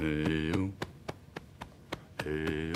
Eu. Eu. Está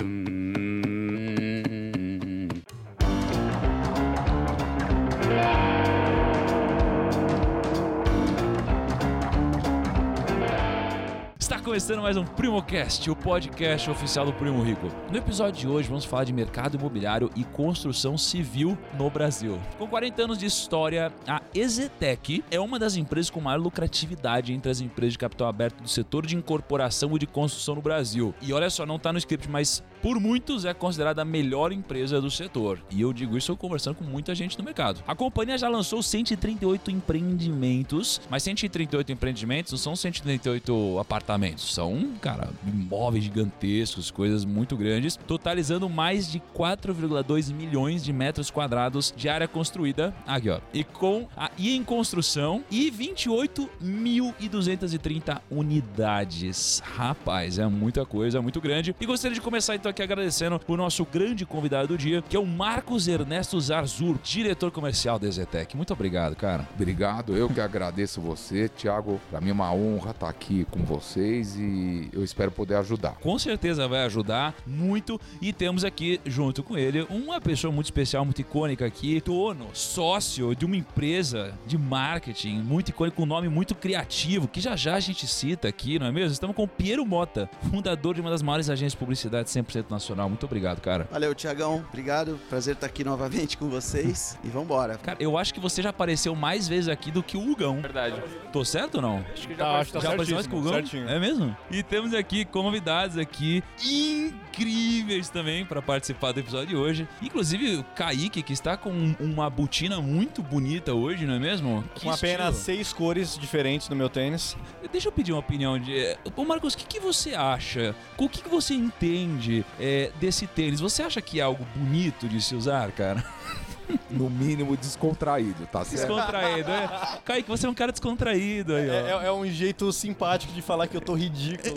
começando mais um PrimoCast, o podcast oficial do Primo Rico. No episódio de hoje vamos falar de mercado imobiliário e construção civil no Brasil. Com 40 anos de história, a Exetec é uma das empresas com maior lucratividade entre as empresas de capital aberto do setor de incorporação e de construção no Brasil. E olha só, não está no script, mas por muitos é considerada a melhor empresa do setor. E eu digo isso conversando com muita gente no mercado. A companhia já lançou 138 empreendimentos, mas 138 empreendimentos não são 138 apartamentos, são, cara, imóveis gigantescos, coisas muito grandes, totalizando mais de 4,2 milhões de metros quadrados de área construída, aqui ó, e com a e em construção e 28.230 unidades. Rapaz, é muita coisa, é muito grande. E gostaria de começar então aqui agradecendo o nosso grande convidado do dia, que é o Marcos Ernesto Zarzur, diretor comercial da Zetec. Muito obrigado, cara. Obrigado, eu que agradeço você, Thiago. Para mim é uma honra estar aqui com vocês e eu espero poder ajudar. Com certeza vai ajudar muito e temos aqui junto com ele uma pessoa muito especial, muito icônica aqui, dono, sócio de uma empresa de marketing muito icônica, com um nome muito criativo, que já já a gente cita aqui, não é mesmo? Estamos com o Piero Mota, fundador de uma das maiores agências de publicidade 100% nacional. Muito obrigado, cara. Valeu, Tiagão. Obrigado. Prazer estar aqui novamente com vocês. E vambora. Cara, eu acho que você já apareceu mais vezes aqui do que o Hugão. Verdade. Tô certo ou não? Acho que Tá, acho que tá Já apareceu mais que o Hugão? certinho. É mesmo? E temos aqui convidados aqui incríveis também para participar do episódio de hoje. Inclusive o Kaique, que está com uma botina muito bonita hoje, não é mesmo? Que Com apenas estilo. seis cores diferentes no meu tênis. Deixa eu pedir uma opinião de... Ô Marcos, o que, que você acha? O que, que você entende é, desse tênis? Você acha que é algo bonito de se usar, cara? No mínimo descontraído, tá certo? Descontraído, é? Kaique, você é um cara descontraído aí, ó. É, é- é um jeito simpático de falar que eu tô ridículo.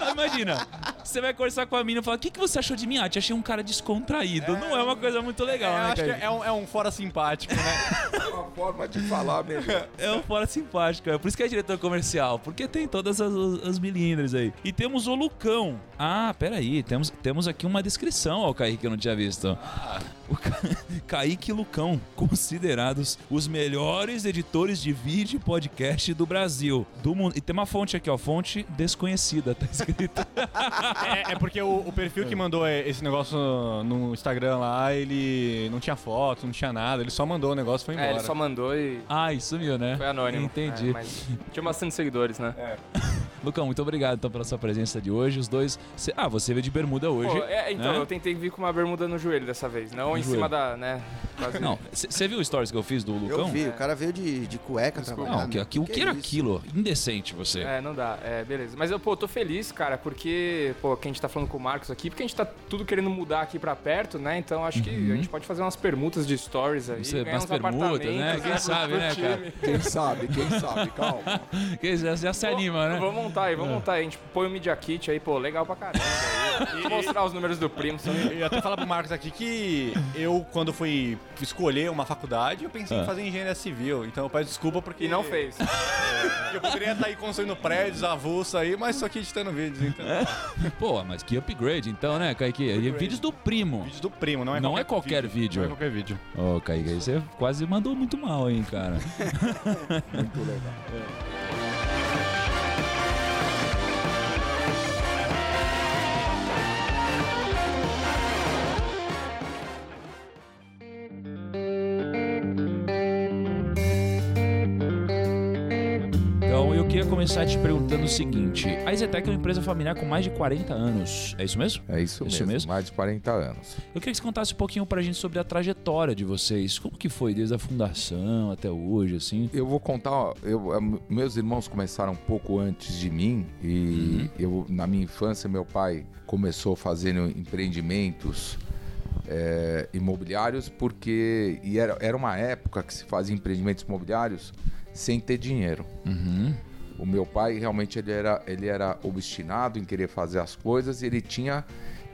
Não, imagina, você vai conversar com a mina e falar: O que, que você achou de mim? Ah, te achei um cara descontraído. Não é uma coisa muito legal, eu né, acho que Kaique? é um, é um fora simpático, né? É uma forma de falar melhor. É um fora simpático, é por isso que é diretor comercial, porque tem todas as, as milindres aí. E temos o Lucão. Ah, peraí, temos, temos aqui uma descrição ao Kaique que eu não tinha visto. O Ca... Kaique e Lucão, considerados os melhores editores de vídeo e podcast do Brasil. Do mundo. E tem uma fonte aqui, ó, fonte desconhecida, tá escrito. é, é porque o, o perfil que mandou é, esse negócio no Instagram lá, ele não tinha foto, não tinha nada, ele só mandou o negócio e foi embora. É, ele só mandou e ah, isso sumiu, né? foi anônimo. Entendi. É, mas tinha bastante seguidores, né? Lucão, muito obrigado então pela sua presença de hoje. Os dois. cê- Ah, você veio de bermuda hoje. Pô, é, então, né? eu tentei vir com uma bermuda no joelho dessa vez, não em joelho. cima da, né? Quase Não, você viu o stories que eu fiz do Lucão? Eu vi, o cara veio de, de cueca trabalhar. Não, que, que, o que, era isso? aquilo? Indecente você. É, não dá. É, beleza. Mas eu, pô, tô feliz, cara, porque, pô, que a gente tá falando com o Marcos aqui, porque a gente tá tudo querendo mudar aqui pra perto, né? Então acho que a gente pode fazer umas permutas de stories aí. Você, ganhar umas uns permutas, né? Quem sabe, pro né, time. cara? Quem sabe, quem sabe, calma. Que já, já se anima, né? Vamos montar aí, vamos montar aí. A gente põe o Media Kit aí, pô, legal pra caramba. E mostrar os números do primo. Eu ia até falar pro Marcos aqui que eu, quando fui escolher uma faculdade, eu pensei Ah. em fazer engenharia civil. Então eu peço desculpa porque. E não fez. Eu poderia estar aí construindo prédios, avulso aí, mas só aqui editando vídeos, então. Pô, mas que upgrade então, né, Kaique? E vídeos do primo. Vídeos do primo, não é Não qualquer é qualquer vídeo. Não é qualquer vídeo. Ô, Kaique, aí você quase mandou muito mal, hein, cara. Muito legal. Então começar te perguntando o seguinte: a Zetec é uma empresa familiar com mais de 40 anos. É isso mesmo? É isso, Isso mesmo, mesmo? mais de 40 anos. Eu queria que você contasse um pouquinho pra gente sobre a trajetória de vocês. Como que foi desde a fundação até hoje, assim? Eu vou contar, eu, eh, meus irmãos começaram um pouco antes de mim e eu, na minha infância, meu pai começou fazendo empreendimentos eh, imobiliários porque e era, era uma época que se fazia empreendimentos imobiliários sem ter dinheiro. Uhum. O meu pai realmente ele era, ele era obstinado em querer fazer as coisas e ele tinha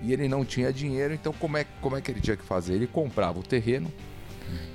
e ele não tinha dinheiro, então como é, como é que ele tinha que fazer? Ele comprava o terreno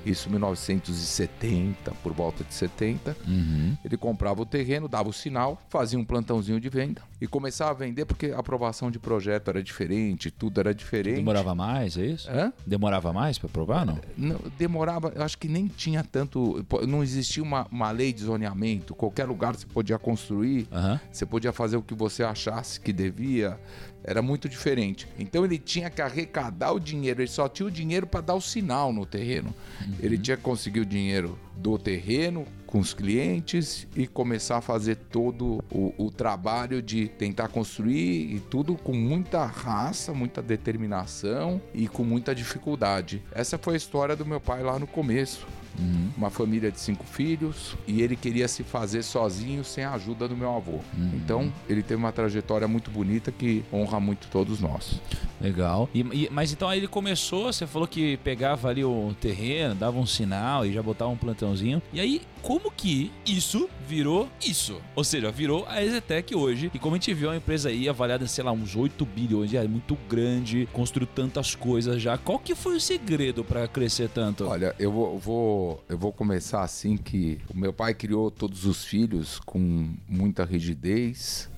Isso em 1970, por volta de 70. Uhum. Ele comprava o terreno, dava o sinal, fazia um plantãozinho de venda e começava a vender porque a aprovação de projeto era diferente, tudo era diferente. Demorava mais, é isso? Hã? Demorava mais pra aprovar, não? Não, demorava, eu acho que nem tinha tanto. Não existia uma, uma lei de zoneamento. Qualquer lugar você podia construir, Aham. você podia fazer o que você achasse que devia. Era muito diferente. Então ele tinha que arrecadar o dinheiro, ele só tinha o dinheiro para dar o sinal no terreno. Ele tinha que conseguir o dinheiro do terreno com os clientes e começar a fazer todo o, o trabalho de tentar construir e tudo com muita raça, muita determinação e com muita dificuldade. Essa foi a história do meu pai lá no começo. Uma família de cinco filhos e ele queria se fazer sozinho sem a ajuda do meu avô. Então ele teve uma trajetória muito bonita que honra muito todos nós. Legal. E- e- mas então aí ele começou, você falou que pegava ali o terreno, dava um sinal e já botava um plantãozinho. E aí, como que isso virou isso? Ou seja, virou a Exetec hoje. E como a gente viu, é uma empresa aí avaliada, sei lá, uns 8 bilhões, é muito grande, construiu tantas coisas já. Qual que foi o segredo pra crescer tanto? Olha, eu vou, vou- eu vou começar assim que o meu pai criou todos os filhos com muita rigidez,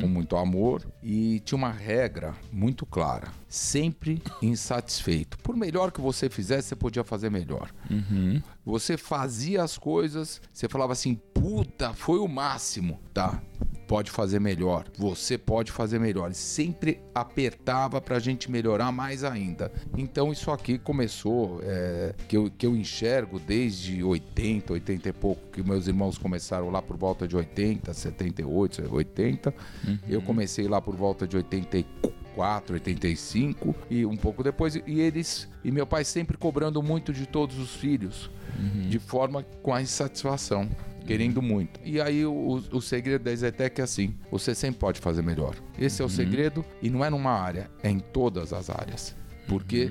com muito amor e tinha uma regra muito clara: sempre insatisfeito. Por melhor que você fizesse, você podia fazer melhor. Uhum. Você fazia as coisas, você falava assim, puta, foi o máximo, tá? Pode fazer melhor, você pode fazer melhor. Sempre apertava pra gente melhorar mais ainda. Então isso aqui começou, é, que, eu, que eu enxergo desde 80, 80 e pouco, que meus irmãos começaram lá por volta de 80, 78, 80. Eu comecei lá por volta de 84, 85 e um pouco depois. E eles, e meu pai sempre cobrando muito de todos os filhos, de forma com a insatisfação. Querendo muito. E aí o, o segredo da Zetec é assim: você sempre pode fazer melhor. Esse é o segredo, e não é numa área, é em todas as áreas. Porque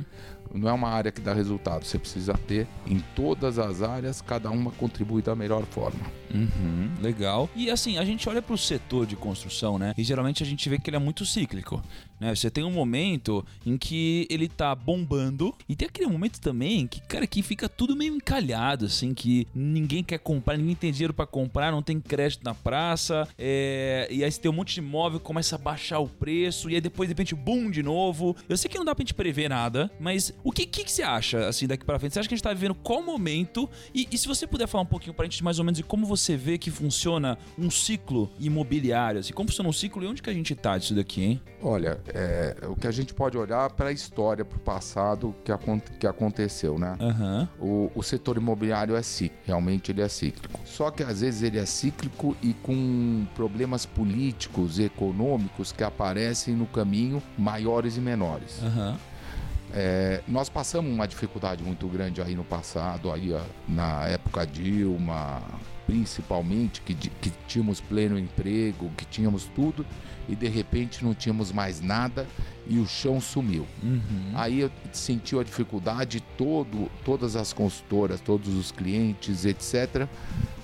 não é uma área que dá resultado, você precisa ter em todas as áreas, cada uma contribui da melhor forma. Uhum, legal. E assim, a gente olha pro setor de construção, né? E geralmente a gente vê que ele é muito cíclico. Né? Você tem um momento em que ele tá bombando. E tem aquele momento também que, cara, que fica tudo meio encalhado, assim, que ninguém quer comprar, ninguém tem dinheiro pra comprar, não tem crédito na praça. é, E aí você tem um monte de imóvel, começa a baixar o preço, e aí depois, de repente, boom de novo. Eu sei que não dá pra gente prever nada, mas o que, que, que você acha, assim, daqui pra frente? Você acha que a gente tá vivendo qual momento? E, e se você puder falar um pouquinho pra gente mais ou menos de como você vê que funciona um ciclo imobiliário, assim, como funciona um ciclo e onde que a gente tá disso daqui, hein? Olha, é, o que a gente pode olhar para a história, para o passado que, acon- que aconteceu, né? Aham. O, o setor imobiliário é cíclico, realmente ele é cíclico. Só que às vezes ele é cíclico e com problemas políticos e econômicos que aparecem no caminho, maiores e menores. Aham. É, nós passamos uma dificuldade muito grande aí no passado, aí na época Dilma, principalmente, que, que tínhamos pleno emprego, que tínhamos tudo, e de repente não tínhamos mais nada e o chão sumiu. Uhum. Aí eu senti a dificuldade, todo, todas as consultoras, todos os clientes, etc.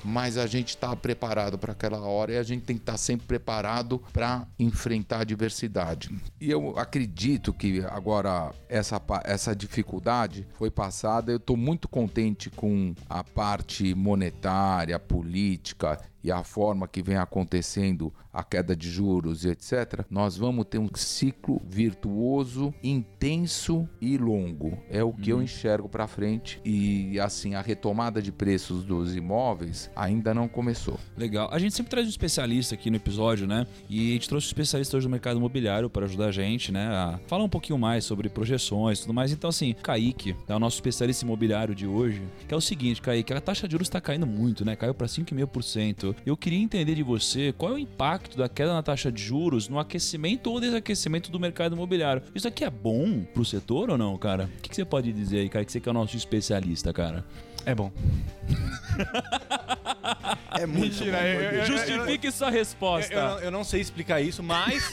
Mas a gente está preparado para aquela hora e a gente tem que estar sempre preparado para enfrentar a diversidade. E eu acredito que agora essa, essa dificuldade foi passada. Eu estou muito contente com a parte monetária, política e a forma que vem acontecendo a queda de juros e etc., nós vamos ter um ciclo virtuoso, intenso e longo. É o que eu enxergo para frente e assim a retomada de preços dos imóveis ainda não começou. Legal. A gente sempre traz um especialista aqui no episódio, né? E a gente trouxe um especialista hoje do mercado imobiliário para ajudar a gente, né? A falar um pouquinho mais sobre projeções e tudo mais. Então, assim, Kaique, é o nosso especialista imobiliário de hoje, que é o seguinte, Kaique, a taxa de juros está caindo muito, né? Caiu para 5,5%. Eu queria entender de você qual é o impacto da queda na taxa de juros no aquecimento ou desaquecimento do mercado imobiliário. Isso aqui é bom pro setor ou não, cara? O que, que você pode dizer aí, Kaique? Você que é o nosso especialista, cara. É bom. É muito Mentira, bom, eu- eu-. Justifique sua resposta. Eu, eu não, eu não sei explicar isso, mas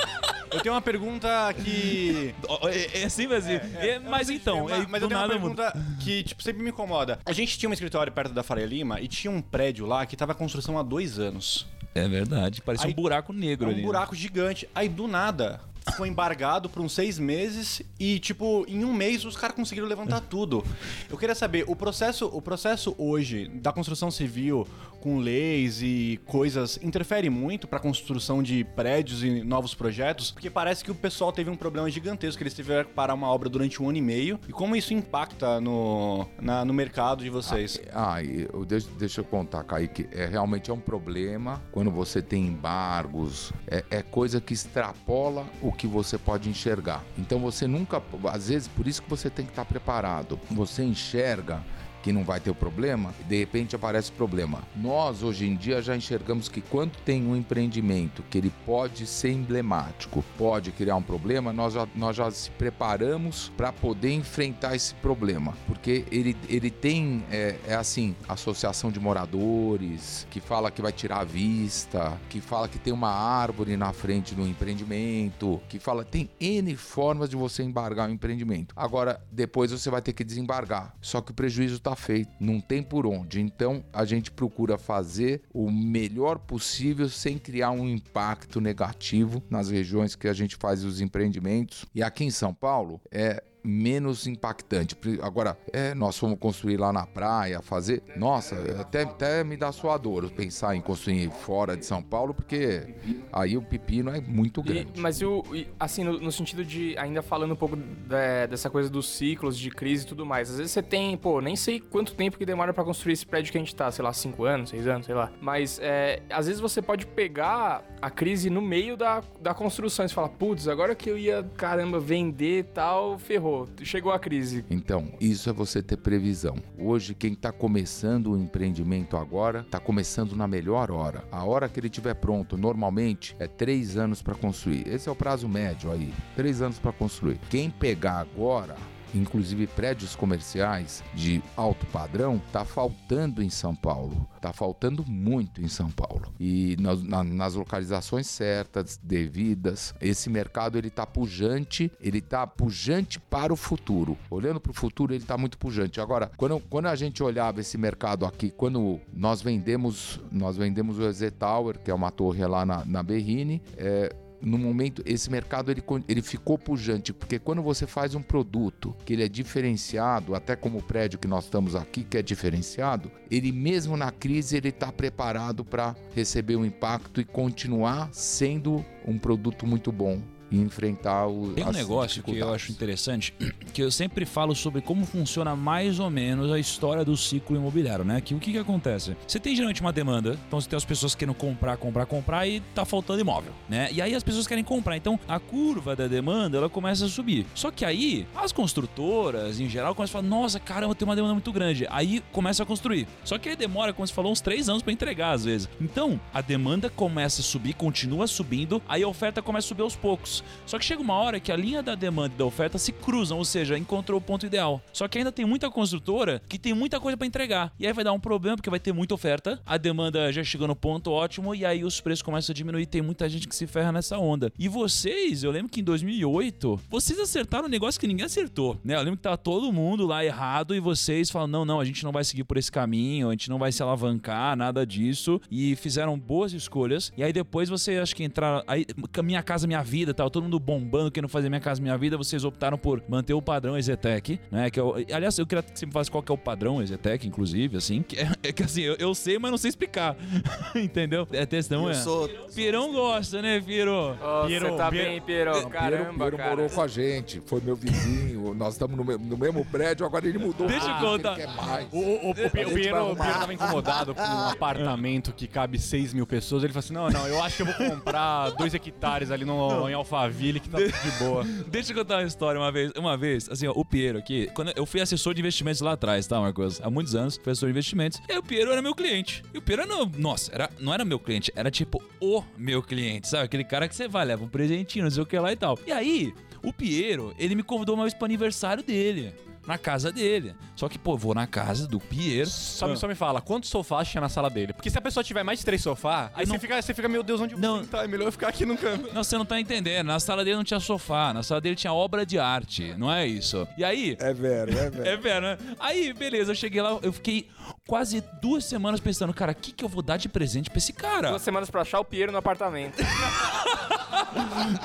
eu tenho uma pergunta que. É, é assim, Brasil. É, mas então, mas, é, mas do eu tenho uma nada muda. pergunta que tipo sempre me incomoda. A gente tinha um escritório perto da Faria Lima e tinha um prédio lá que tava em construção há dois anos. É verdade. Parecia Aí- um buraco negro É ali. um buraco gigante. Aí do nada ficou embargado por uns seis meses e, tipo, em um mês os caras conseguiram levantar tudo. Eu queria saber, o processo, o processo hoje da construção civil com leis e coisas interfere muito pra construção de prédios e novos projetos? Porque parece que o pessoal teve um problema gigantesco, eles tiveram que parar uma obra durante um ano e meio. E como isso impacta no, na- no mercado de vocês? Ah, e eu- deixa, deixa eu contar, Kaique. É, realmente é um problema quando você tem embargos. É, é coisa que extrapola o que você pode enxergar. Então você nunca. Às vezes, por isso que você tem que estar preparado. Você enxerga que não vai ter o problema, de repente aparece o problema. Nós, hoje em dia, já enxergamos que quando tem um empreendimento que ele pode ser emblemático, pode criar um problema, nós já, nós já se preparamos para poder enfrentar esse problema. Porque ele, ele tem, é, é assim, associação de moradores, que fala que vai tirar a vista, que fala que tem uma árvore na frente do empreendimento, que fala. Tem N formas de você embargar um empreendimento. Agora, depois você vai ter que desembargar. Só que o prejuízo está feito, não tem por onde. Então, a gente procura fazer o melhor possível sem criar um impacto negativo nas regiões que a gente faz os empreendimentos. E aqui em São Paulo, é menos impactante. Agora, é, nós fomos construir lá na praia, fazer. Nossa, até, até me dá suador pensar em construir fora de São Paulo, porque aí o pepino é muito E- grande. mas eu, e, assim, no, no sentido de, ainda falando um pouco da- dessa coisa dos ciclos de crise e tudo mais. Às vezes você tem, pô, nem sei quanto tempo que demora pra construir esse prédio que a gente tá, sei lá, 5 anos, 6 anos, sei lá. Mas é, às vezes você pode pegar a crise no meio da, da construção e você fala, putz, agora que eu ia, caramba, vender e tal, ferrou. Chegou a crise. Então, isso é você ter previsão. Hoje, quem está começando o empreendimento agora, está começando na melhor hora. A hora que ele estiver pronto, normalmente, é três anos para construir. Esse é o prazo médio aí. Três anos para construir. Quem pegar agora. Inclusive prédios comerciais de alto padrão, tá faltando em São Paulo. Tá faltando muito em São Paulo. E nas, na- nas localizações certas, devidas, esse mercado ele tá pujante, ele tá pujante para o futuro. Olhando para o futuro, ele tá muito pujante. Agora, quando, quando a gente olhava esse mercado aqui, quando nós vendemos, nós vendemos o EZ Tower, que é uma torre lá na, na Berrine, é, no momento, esse mercado ele, ele ficou pujante, porque quando você faz um produto que ele é diferenciado, até como o prédio que nós estamos aqui, que é diferenciado, ele mesmo na crise ele está preparado para receber o impacto e continuar sendo um produto muito bom e enfrentar o Tem um negócio que eu acho interessante, que eu sempre falo sobre como funciona mais ou menos a história do ciclo imobiliário, né? Que o que, que acontece? Você tem geralmente uma demanda, então você tem as pessoas querendo comprar, comprar, comprar e tá faltando imóvel, né? E aí as pessoas querem comprar, então a curva da demanda ela começa a subir. Só que aí as construtoras, em geral, começam a falar: nossa, caramba, tem uma demanda muito grande. Aí começa a construir. Só que aí demora, como você falou, uns três anos para entregar às vezes. Então a demanda começa a subir, continua subindo, aí a oferta começa a subir aos poucos. Só que chega uma hora que a linha da demanda e da oferta se cruzam, ou seja, encontrou o ponto ideal. Só que ainda tem muita construtora que tem muita coisa para entregar. E aí vai dar um problema porque vai ter muita oferta, a demanda já chegou no ponto ótimo e aí os preços começam a diminuir. Tem muita gente que se ferra nessa onda. E vocês, eu lembro que em 2008, vocês acertaram um negócio que ninguém acertou, né? Eu lembro que tava todo mundo lá errado e vocês falam: "Não, não, a gente não vai seguir por esse caminho, a gente não vai se alavancar, nada disso". E fizeram boas escolhas. E aí depois você acho que entraram aí minha casa minha vida, tal, todo mundo bombando querendo fazer minha casa minha vida, vocês optaram por manter o padrão Ezetec, né? Que é o- aliás, eu queria que você me falasse qual que é o padrão Ezetec, inclusive, assim, que é, é que assim, eu, eu sei, mas não sei explicar. Entendeu? É textão, Eu é. sou. Pirão gosta, né, Piro? Você tá Piero- bem? Piero, Caramba, Piero cara. morou com a gente, foi meu vizinho, nós estamos no, no mesmo prédio, agora ele mudou. Deixa eu porque contar. O, o, o, o, Pi- o gente vai Piero, o arrumar. Piero tava incomodado com um apartamento que cabe 6 mil pessoas. Ele falou assim: não, não, eu acho que eu vou comprar dois hectares ali no, em Alphaville que tá de boa. Deixa eu contar uma história uma vez. Uma vez, assim, ó, o Piero aqui, quando eu fui assessor de investimentos lá atrás, tá, Marcos? Há muitos anos, assessor de investimentos. E o Piero era meu cliente. E o Piero era, nossa, era, não era meu cliente, era tipo o meu cliente, sabe? Aquele cara que você vai, leva um presentinho, não sei o que lá e tal. E aí, o Piero, ele me convidou uma vez pro aniversário dele. Na casa dele. Só que, pô, vou na casa do Piero. Só me, só me fala, quantos sofás tinha na sala dele? Porque se a pessoa tiver mais de três sofás, aí não- você, fica, você fica, meu Deus, onde Não. sentar? É melhor eu ficar aqui no canto. Não, você não tá entendendo. Na sala dele não tinha sofá, na sala dele tinha obra de arte, não é isso? E aí, É vero, é vero. É velho, né? Aí, beleza, eu cheguei lá, eu fiquei quase duas semanas pensando, cara, o que, que eu vou dar de presente pra esse cara? Duas semanas pra achar o Piero no apartamento.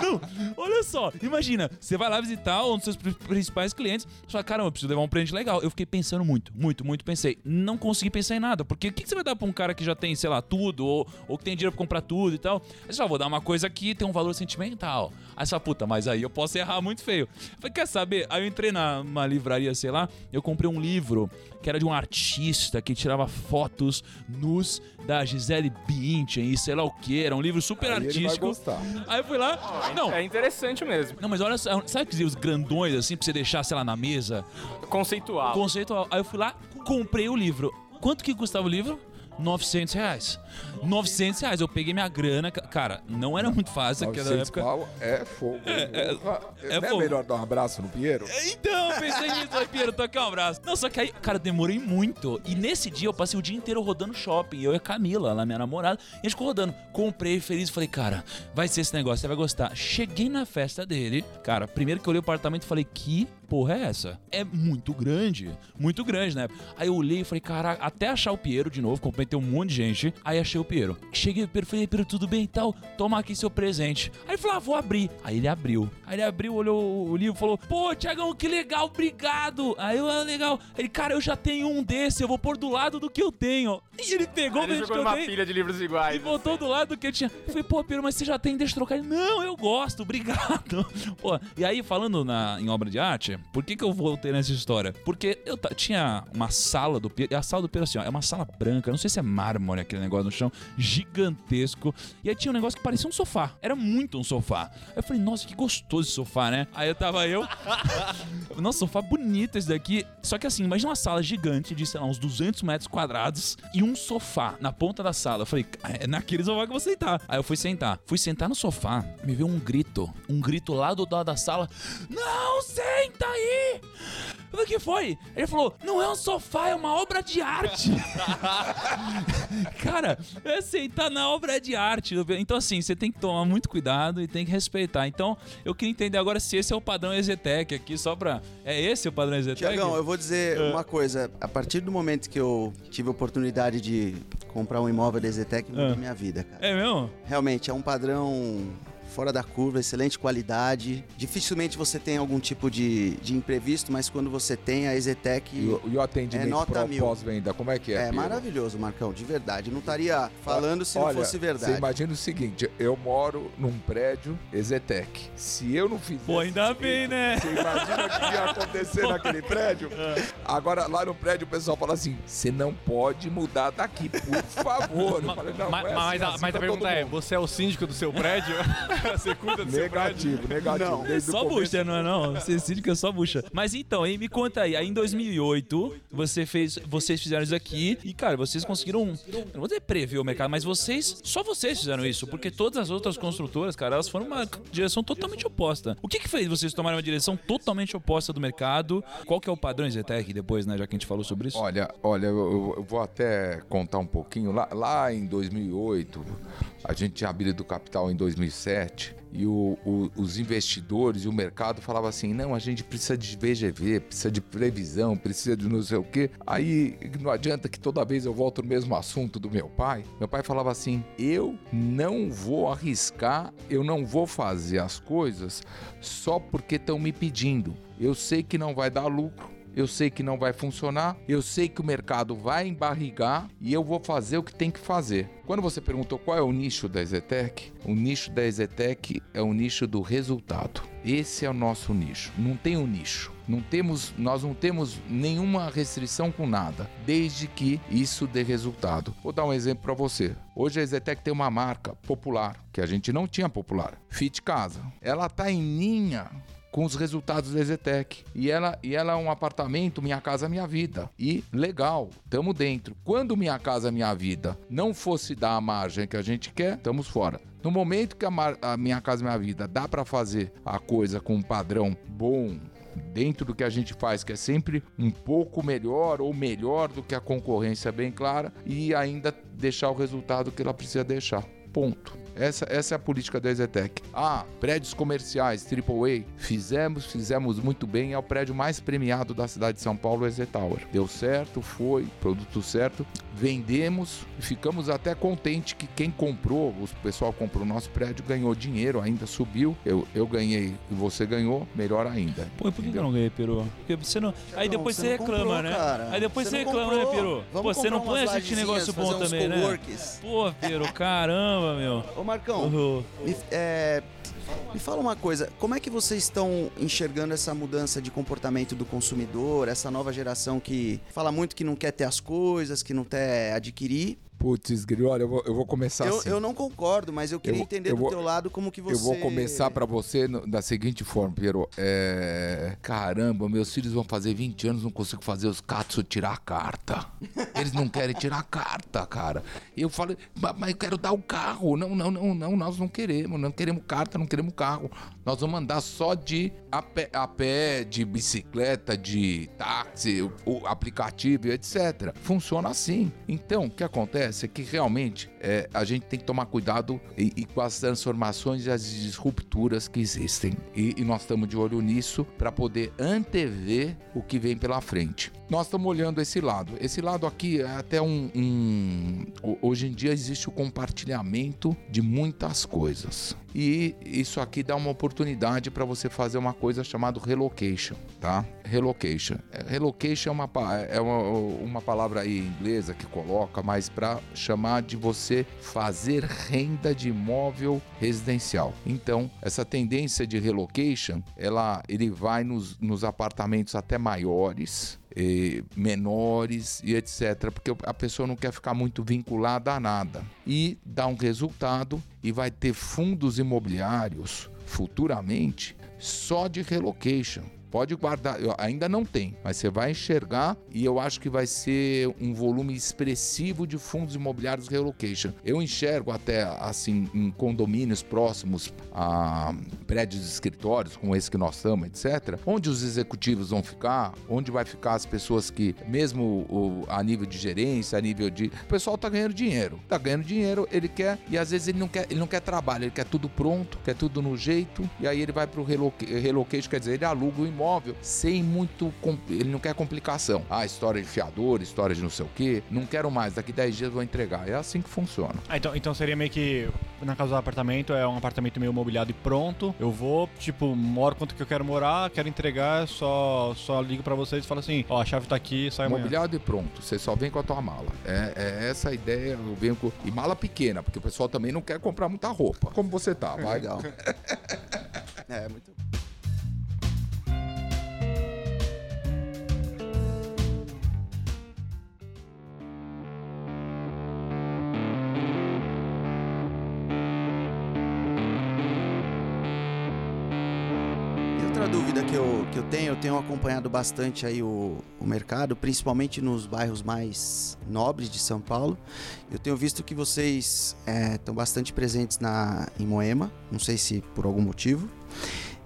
Não, olha só, imagina, você vai lá visitar um dos seus pri- principais clientes, você fala, caramba, eu preciso levar um presente legal. Eu fiquei pensando muito, muito, muito, pensei. Não consegui pensar em nada, porque o que, que você vai dar pra um cara que já tem, sei lá, tudo, ou, ou que tem dinheiro pra comprar tudo e tal? Aí você fala, vou dar uma coisa que tem um valor sentimental. Aí você fala, puta, mas aí eu posso errar muito feio. Eu falei, quer saber? Aí eu entrei na- numa livraria, sei lá, eu comprei um livro que era de um artista que tirava fotos nus da Gisele Bündchen e sei lá o que. Era um livro super Aí ele vai artístico. gostar. Aí eu fui lá. Não, É interessante mesmo. não, mas olha só, sabe que os grandões assim pra você deixar, sei lá, na mesa? Conceitual. Conceitual. Aí eu fui lá, comprei o livro. Quanto que custava o livro? 900 reais. 900 reais. Eu peguei minha grana. ca- Cara, não era muito fácil naquela 900 época. pau é fogo. é- é é fogo. melhor dar um abraço no Pinheiro? Então, eu pensei nisso, aí, Piero, toca um abraço. Não, só que aí, cara, demorei muito. E nesse dia eu passei o dia inteiro rodando shopping. Eu e a Camila, lá, minha namorada, e a gente ficou rodando. Comprei feliz, falei, cara, vai ser esse negócio, você vai gostar. Cheguei na festa dele, cara, primeiro que eu olhei o apartamento falei, que porra é essa? É muito grande, muito grande, né? Aí eu olhei e falei, caraca, até achar o Piero de novo, cumprimentei um monte de gente. Aí achei o Piero. Cheguei o Piero, falei, Piero, tudo bem e tal? Toma aqui seu presente. Aí ele falou, ah, vou abrir. Aí ele abriu. Aí ele abriu, olhou o livro e falou, pô, Tiagão, que legal, obrigado. Aí eu, ah, legal. Ele, cara, eu já tenho um desse, eu vou pôr do lado do que eu tenho. E ele pegou o Ele jogou numa dei. pilha de livros E iguais. botou do lado do que eu tinha. Eu falei, pô, Pedro, mas você já tem, deixa eu trocar. Ele, não, eu gosto, obrigado. Pô, e aí, falando na, em obra de arte, por que, que eu voltei nessa história? Porque eu tinha uma sala do Pedro, e a sala do Pedro, assim, ó, é uma sala branca, não sei se é mármore aquele negócio no chão, gigantesco. E aí tinha um negócio que parecia um sofá. Era muito um sofá. Aí eu falei, nossa, que gostoso esse sofá, né? Aí eu tava eu. Nossa, sofá bonito esse daqui. Só que assim, imagina uma sala gigante de, sei lá, uns 200 metros quadrados e um sofá na ponta da sala. Eu falei, "Ah, é naquele sofá que eu vou sentar. Aí eu fui sentar. Fui sentar no sofá, me veio um grito. Um grito lá do lado da sala. Não, senta aí! Eu falei, o que foi? Ele falou, não é um sofá, é uma obra de arte. Cara, é sentar na obra de arte. Então, assim, você tem que tomar muito cuidado e tem que respeitar. Então, eu queria entender agora se esse é o padrão Exetec aqui, só pra. É esse o padrão Exetec? Tiagão, eu vou dizer uma coisa. A partir do momento que eu tive a oportunidade de comprar um imóvel da Exetec, mudou Ah. minha vida, cara. É mesmo? Realmente, é um padrão fora da curva, excelente qualidade. Dificilmente você tem algum tipo de, de imprevisto, mas quando você tem, a Exetec E, o- e o É atendimento nota pró- mil. pós-venda, como é que é? é, Pedro? maravilhoso, Marcão, de verdade. Não estaria falando se Olha, não fosse Você verdade. imagina o seguinte, eu moro num prédio Exetec. Se eu não fizesse... Pô, ainda bem, né? Você imagina o que ia acontecer naquele prédio? Agora, lá no prédio, o pessoal fala assim, você não pode mudar daqui, por favor. Eu falei, não, mas, não é mas assim, a, assim mas a pra pergunta é: você é o síndico do seu prédio? você cuida do seu prédio? Negativo, negativo. Não. Desde o Só começo. bucha, não é não? Síndico é só bucha. Mas então, aí me conta aí. Aí em 2008, você fez, vocês fizeram isso aqui e, cara, vocês conseguiram, não vou dizer prever o mercado, mas vocês, só vocês fizeram isso, porque todas as outras construtoras, cara, elas foram uma direção totalmente oposta. O que que fez vocês tomarem uma direção totalmente oposta do mercado? Qual que é o padrão Zetec depois, né, já que a gente falou sobre isso? Olha, olha, eu, eu vou até contar um pouquinho. Lá, lá em 2008, a gente tinha abrido o capital em 2007 e o- o- os investidores e o mercado falavam assim: não, a gente precisa de VGV, precisa de previsão, precisa de não sei o quê. Aí não adianta que toda vez eu volto no mesmo assunto do meu pai. Meu pai falava assim: eu não vou arriscar, eu não vou fazer as coisas só porque estão me pedindo. Eu sei que não vai dar lucro. Eu sei que não vai funcionar, eu sei que o mercado vai embarrigar e eu vou fazer o que tem que fazer. Quando você perguntou qual é o nicho da Exetec, o nicho da Exetec é o nicho do resultado. Esse é o nosso nicho. Não tem um nicho. Não temos, nós não temos nenhuma restrição com nada, desde que isso dê resultado. Vou dar um exemplo para você. Hoje a Exetec tem uma marca popular que a gente não tinha popular, Fit Casa. Ela tá em linha com os resultados da Exetec. E ela, e ela é um apartamento Minha Casa Minha Vida. E legal, tamo dentro. Quando Minha Casa Minha Vida não fosse dar a margem que a gente quer, estamos fora. No momento que a, a Minha Casa Minha Vida dá para fazer a coisa com um padrão bom, dentro do que a gente faz, que é sempre um pouco melhor ou melhor do que a concorrência bem clara, e ainda deixar o resultado que ela precisa deixar. Ponto. Essa, essa é a política da Exetec. Ah, prédios comerciais, AAA, fizemos, fizemos muito bem. É o prédio mais premiado da cidade de São Paulo, o EZ Tower. Deu certo, foi, produto certo. Vendemos e ficamos até contente que quem comprou, o pessoal comprou o nosso prédio, ganhou dinheiro, ainda subiu. Eu, eu ganhei e você ganhou, melhor ainda. Pô, e por que, eu não ganhei, Peru? Porque você não. Aí Não, depois você reclama, comprou, né? cara. Aí depois você, Você reclama, né, comprou. Peru? Vamos Pô, você não põe umas assistir negócio bom também, né? Pô, Peru, caramba, meu. Marcão, Uhum. me, é, me fala uma coisa, como é que vocês estão enxergando essa mudança de comportamento do consumidor, essa nova geração que fala muito que não quer ter as coisas, que não quer adquirir? Putz, Grilo, olha, eu vou, eu vou começar Eu, assim. eu não concordo, mas eu queria Eu- entender eu do vou- teu lado como que você... Eu vou começar pra você no- da seguinte forma, Piero. É... Caramba, meus filhos vão fazer 20 anos, não consigo fazer os Katsu tirar a carta. Eles não querem tirar a carta, cara. E eu falei, "Ma- mas eu quero dar o carro. Não, não, não, não, nós não queremos. Não queremos carta, não queremos carro. Nós vamos andar só de a pé, a pé de bicicleta, de táxi, o, o aplicativo, etc. Funciona assim. Então, o que acontece é que realmente é, a gente tem que tomar cuidado e, e com as transformações e as disrupturas que existem. E, e nós estamos de olho nisso para poder antever o que vem pela frente. Nós estamos olhando esse lado. Esse lado aqui é até um, um- ho- Hoje em dia existe o compartilhamento de muitas coisas. E isso aqui dá uma oportunidade para você fazer uma coisa chamada relocation, tá? Relocation. É, Relocation é uma, pa- é uma, uma palavra aí inglesa que coloca, mas para chamar de você fazer renda de imóvel residencial. Então, essa tendência de relocation, ela, ele vai nos, nos apartamentos até maiores, menores e etc. Porque a pessoa não quer ficar muito vinculada a nada. E dá um resultado e vai ter fundos imobiliários futuramente só de relocation. Pode guardar, ainda não tem, mas você vai enxergar e eu acho que vai ser um volume expressivo de fundos imobiliários relocation. Eu enxergo até assim em condomínios próximos a prédios de escritórios, como esse que nós estamos, etc., onde os executivos vão ficar, onde vai ficar as pessoas que, mesmo o- a nível de gerência, a nível de. O pessoal tá ganhando dinheiro. Tá ganhando dinheiro, ele quer, e às vezes ele não quer, ele não quer trabalho, ele quer tudo pronto, quer tudo no jeito, e aí ele vai pro reloca- relocation, quer dizer, ele aluga o imóvel sem muito. Ele não quer complicação. Ah, história de fiador, história de não sei o quê. Não quero mais, daqui 10 dias eu vou entregar. É assim que funciona. Ah, então, então seria meio que, na casa do apartamento, é um apartamento meio mobiliado e pronto. Eu vou, tipo, moro quanto que eu quero morar, quero entregar, só, só ligo pra vocês e falo assim, ó, a chave tá aqui, sai amanhã. Mobiliado e pronto. Você só vem com a tua mala. É, é essa a ideia. Eu venho com... E mala pequena, porque o pessoal também não quer comprar muita roupa. Como você tá, vai. Legal. é, muito... que eu, tenho, eu tenho acompanhado bastante aí o, o mercado, principalmente nos bairros mais nobres de São Paulo. Eu tenho visto que vocês estão bastante presentes na, em Moema, não sei se por algum motivo.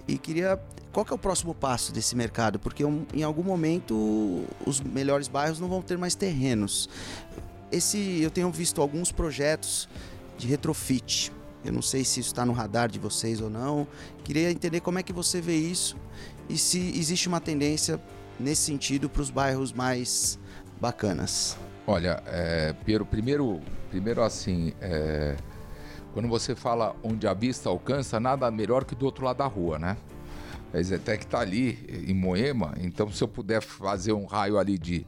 E queria. Qual que é o próximo passo desse mercado? Porque em algum momento os melhores bairros não vão ter mais terrenos. Esse, eu tenho visto alguns projetos de retrofit. Eu não sei se isso está no radar de vocês ou não. Queria entender como é que você vê isso e se existe uma tendência nesse sentido para os bairros mais bacanas. Olha, é, Piero, primeiro, primeiro assim, é, quando você fala onde a vista alcança, nada melhor que do outro lado da rua, né? A Zetec tá ali em Moema, então se eu puder fazer um raio ali de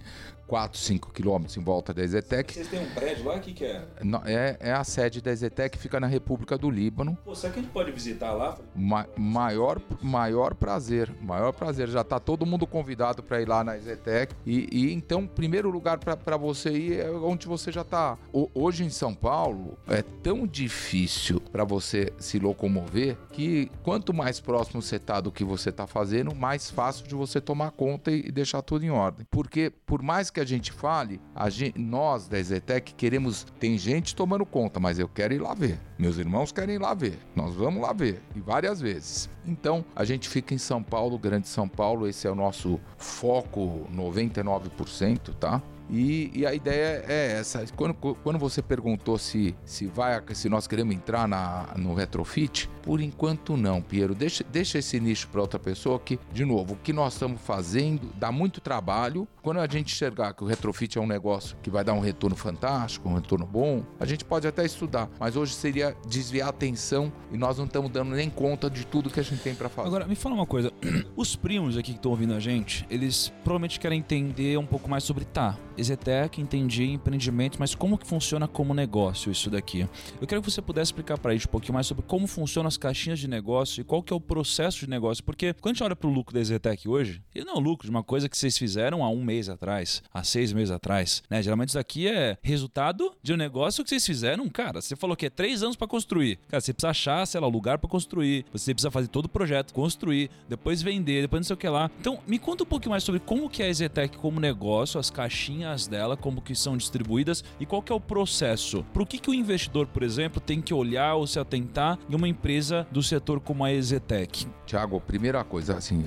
4, 5 quilômetros em volta da Zetec, Vocês têm um prédio lá? O que, que é? é, é a sede da Zetec, fica na República do Líbano. Pô, será que a gente pode visitar lá? Ma- maior, maior prazer, maior prazer. Já tá todo mundo convidado para ir lá na Zetec. E, e então, primeiro lugar para você ir é onde você já tá. O- hoje em São Paulo é tão difícil para você se locomover que quanto mais próximo você tá do que você tá fazendo, mais fácil de você tomar conta e, e deixar tudo em ordem. Porque por mais que a gente fale, a gen- nós da Zetec queremos. Tem gente tomando conta, mas eu quero ir lá ver. Meus irmãos querem ir lá ver. Nós vamos lá ver. E várias vezes. Então, a gente fica em São Paulo, Grande São Paulo. Esse é o nosso foco 99%, tá? E, e a ideia é essa. Quando, quando você perguntou se, se, vai, se nós queremos entrar na, no retrofit, por enquanto não, Piero. Deixa, deixa esse nicho para outra pessoa que, de novo, o que nós estamos fazendo dá muito trabalho. Quando a gente enxergar que o retrofit é um negócio que vai dar um retorno fantástico, um retorno bom, a gente pode até estudar. Mas hoje seria desviar a atenção e nós não estamos dando nem conta de tudo que a gente tem para fazer. Agora, me fala uma coisa. Os primos aqui que estão ouvindo a gente, eles provavelmente querem entender um pouco mais sobre tá. Ezetec, entendi empreendimento, mas como que funciona como negócio isso daqui? Eu quero que você pudesse explicar para a gente um pouquinho mais sobre como funcionam as caixinhas de negócio e qual que é o processo de negócio, porque quando a gente olha para o lucro da Ezetec hoje, ele não é o lucro de uma coisa que vocês fizeram há um mês atrás, há seis meses atrás, né? Geralmente isso daqui é resultado de um negócio que vocês fizeram, cara, você falou que é três anos para construir. Cara, você precisa achar, sei lá, lugar para construir, você precisa fazer todo o projeto, construir, depois vender, depois não sei o que lá. Então, me conta um pouquinho mais sobre como que é a Ezetec como negócio, as caixinhas dela, como que são distribuídas e qual que é o processo. Para o que, que o investidor, por exemplo, tem que olhar ou se atentar em uma empresa do setor como a Ezetec? Tiago, primeira coisa, assim,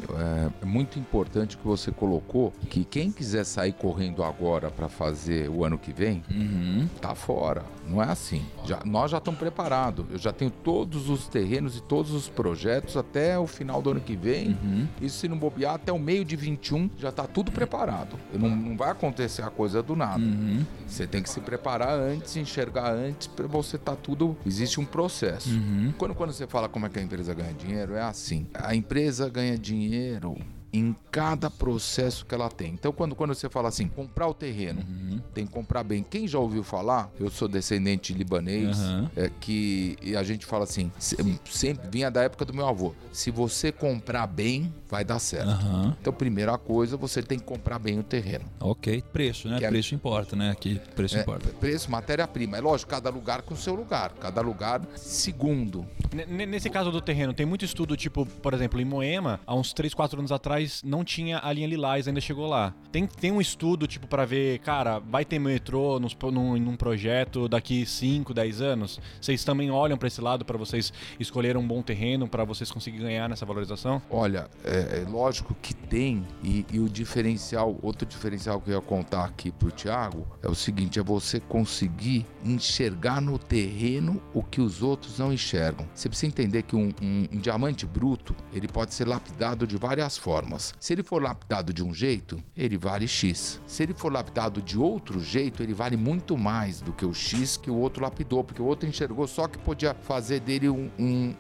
é muito importante que você colocou que quem quiser sair correndo agora para fazer o ano que vem, uhum. tá fora. Não é assim. Já, nós já estamos preparados. Eu já tenho todos os terrenos e todos os projetos até o final do ano que vem. Uhum. Isso se não bobear, até o meio de 21 já está tudo preparado. Não, não vai acontecer a coisa do nada. Uhum. Você tem que se preparar antes, enxergar antes, para você estar tá tudo. Existe um processo. Uhum. Quando, quando você fala como é que a empresa ganha dinheiro, é assim. A empresa ganha dinheiro em cada processo que ela tem. Então, quando, quando você fala assim, comprar o terreno, uhum. tem que comprar bem. Quem já ouviu falar, eu sou descendente de libanês, uhum. é que a gente fala assim, sempre vinha da época do meu avô. Se você comprar bem, vai dar certo. Uhum. Então, primeira coisa, você tem que comprar bem o terreno. Ok, preço, né? Que preço é... importa, né? Aqui, preço é, importa. Preço, matéria-prima. É lógico, cada lugar com o seu lugar. Cada lugar, segundo. N nesse caso do terreno, tem muito estudo, tipo, por exemplo, em Moema, há uns 3, 4 anos atrás, não tinha a linha Lilás, ainda chegou lá. Tem, tem um estudo, tipo, para ver, cara, vai ter metrô nos, num, num projeto daqui 5, 10 anos? Vocês também olham para esse lado para vocês escolherem um bom terreno para vocês conseguirem ganhar nessa valorização? Olha, é, é lógico que tem, e, e, o diferencial, outro diferencial que eu ia contar aqui pro Thiago é o seguinte: é você conseguir enxergar no terreno o que os outros não enxergam. Você precisa entender que um, um, um diamante bruto ele pode ser lapidado de várias formas. Se ele for lapidado de um jeito, ele vale X. Se ele for lapidado de outro jeito, ele vale muito mais do que o X que o outro lapidou, porque o outro enxergou só que podia fazer dele um,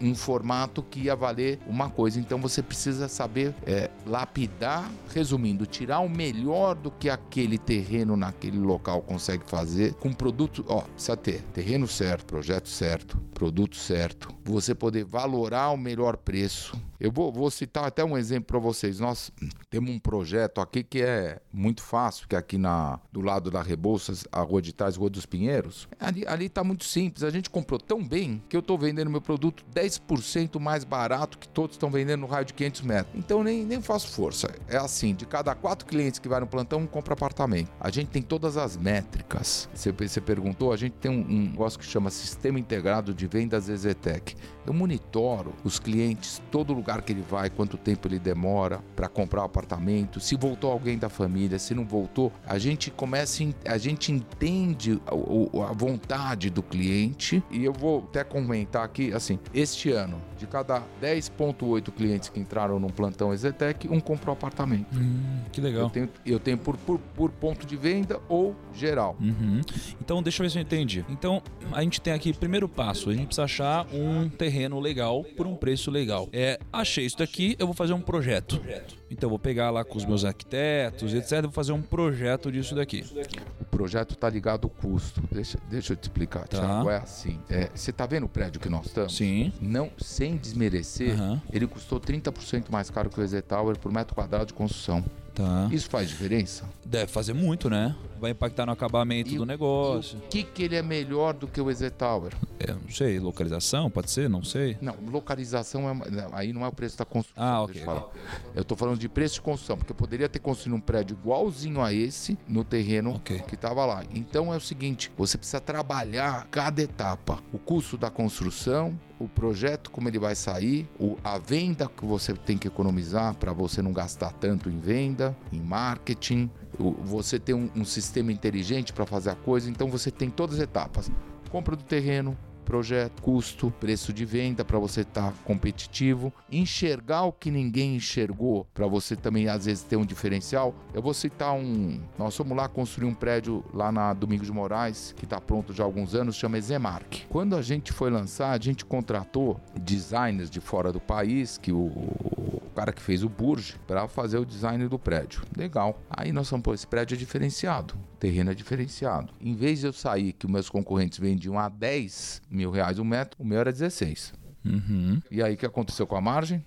um formato que ia valer uma coisa. Então você precisa saber é, lapidar, resumindo, tirar o melhor do que aquele terreno naquele local consegue fazer com produto. Ó, precisa ter terreno certo, projeto certo, produto certo, você poder valorar o melhor preço. Eu vou, vou citar até um exemplo para vocês. Nós temos um projeto aqui que é muito fácil, que é aqui na, do lado da Rebouças, a rua de trás, Rua dos Pinheiros. Ali, ali tá muito simples. A gente comprou tão bem que eu estou vendendo meu produto 10% mais barato que todos estão vendendo no raio de 500 metros. Então nem, nem faço força. É assim, de cada quatro clientes que vai no plantão, um compra apartamento. A gente tem todas as métricas. Você, você perguntou, a gente tem um, um negócio que chama Sistema Integrado de Vendas Ezetec. Eu monitoro os clientes, todo lugar que ele vai, quanto tempo ele demora para comprar o apartamento, se voltou alguém da família, se não voltou, a gente começa, a gente entende a, a vontade do cliente e eu vou até comentar aqui, assim, este ano, de cada 10.8 clientes que entraram no plantão Ezetec, um comprou apartamento. Hum, que legal. Eu tenho, eu tenho por, por, por, ponto de venda ou geral. Uhum. Então, deixa eu ver se eu entendi. Então, a gente tem aqui, primeiro passo, a gente precisa achar um terreno legal por um preço legal. É, achei isso daqui, eu vou fazer um projeto. Então, eu vou pegar lá com os meus arquitetos, etc, vou fazer um projeto disso daqui. O projeto está ligado ao custo. Deixa, deixa eu te explicar, tá. Thiago. É assim, é, você está vendo o prédio que nós estamos? Sim. Não, sem desmerecer, Uhum. ele custou 30% mais caro que o EZ Tower por metro quadrado de construção. Tá. Isso faz diferença? Deve fazer muito, né? Vai impactar no acabamento E do negócio. O que, que ele é melhor do que o EZ Tower? É, não sei, localização, pode ser, não sei. Não, localização é, aí não é o preço da construção. Ah, ok. eu estou falando de preço de construção, porque eu poderia ter construído um prédio igualzinho a esse no terreno Ok. que estava lá. Então é o seguinte: você precisa trabalhar cada etapa. O custo da construção, o projeto, como ele vai sair, o, a venda que você tem que economizar para você não gastar tanto em venda, em marketing. Você tem um, um sistema inteligente para fazer a coisa, então você tem todas as etapas. Compra do terreno, projeto, custo, preço de venda para você estar competitivo, enxergar o que ninguém enxergou para você também às vezes ter um diferencial. Eu vou citar um, nós fomos lá construir um prédio lá na Domingos de Moraes que está pronto já há alguns anos, chama Ezemark. Quando a gente foi lançar, a gente contratou designers de fora do país, que o, cara que fez o Burj, para fazer o design do prédio. Legal. Aí nós falamos, pô, esse prédio é diferenciado, o terreno é diferenciado. Em vez de eu sair que meus concorrentes vendiam a 10 mil reais o metro, o meu era 16. Uhum. E aí o que aconteceu com a margem?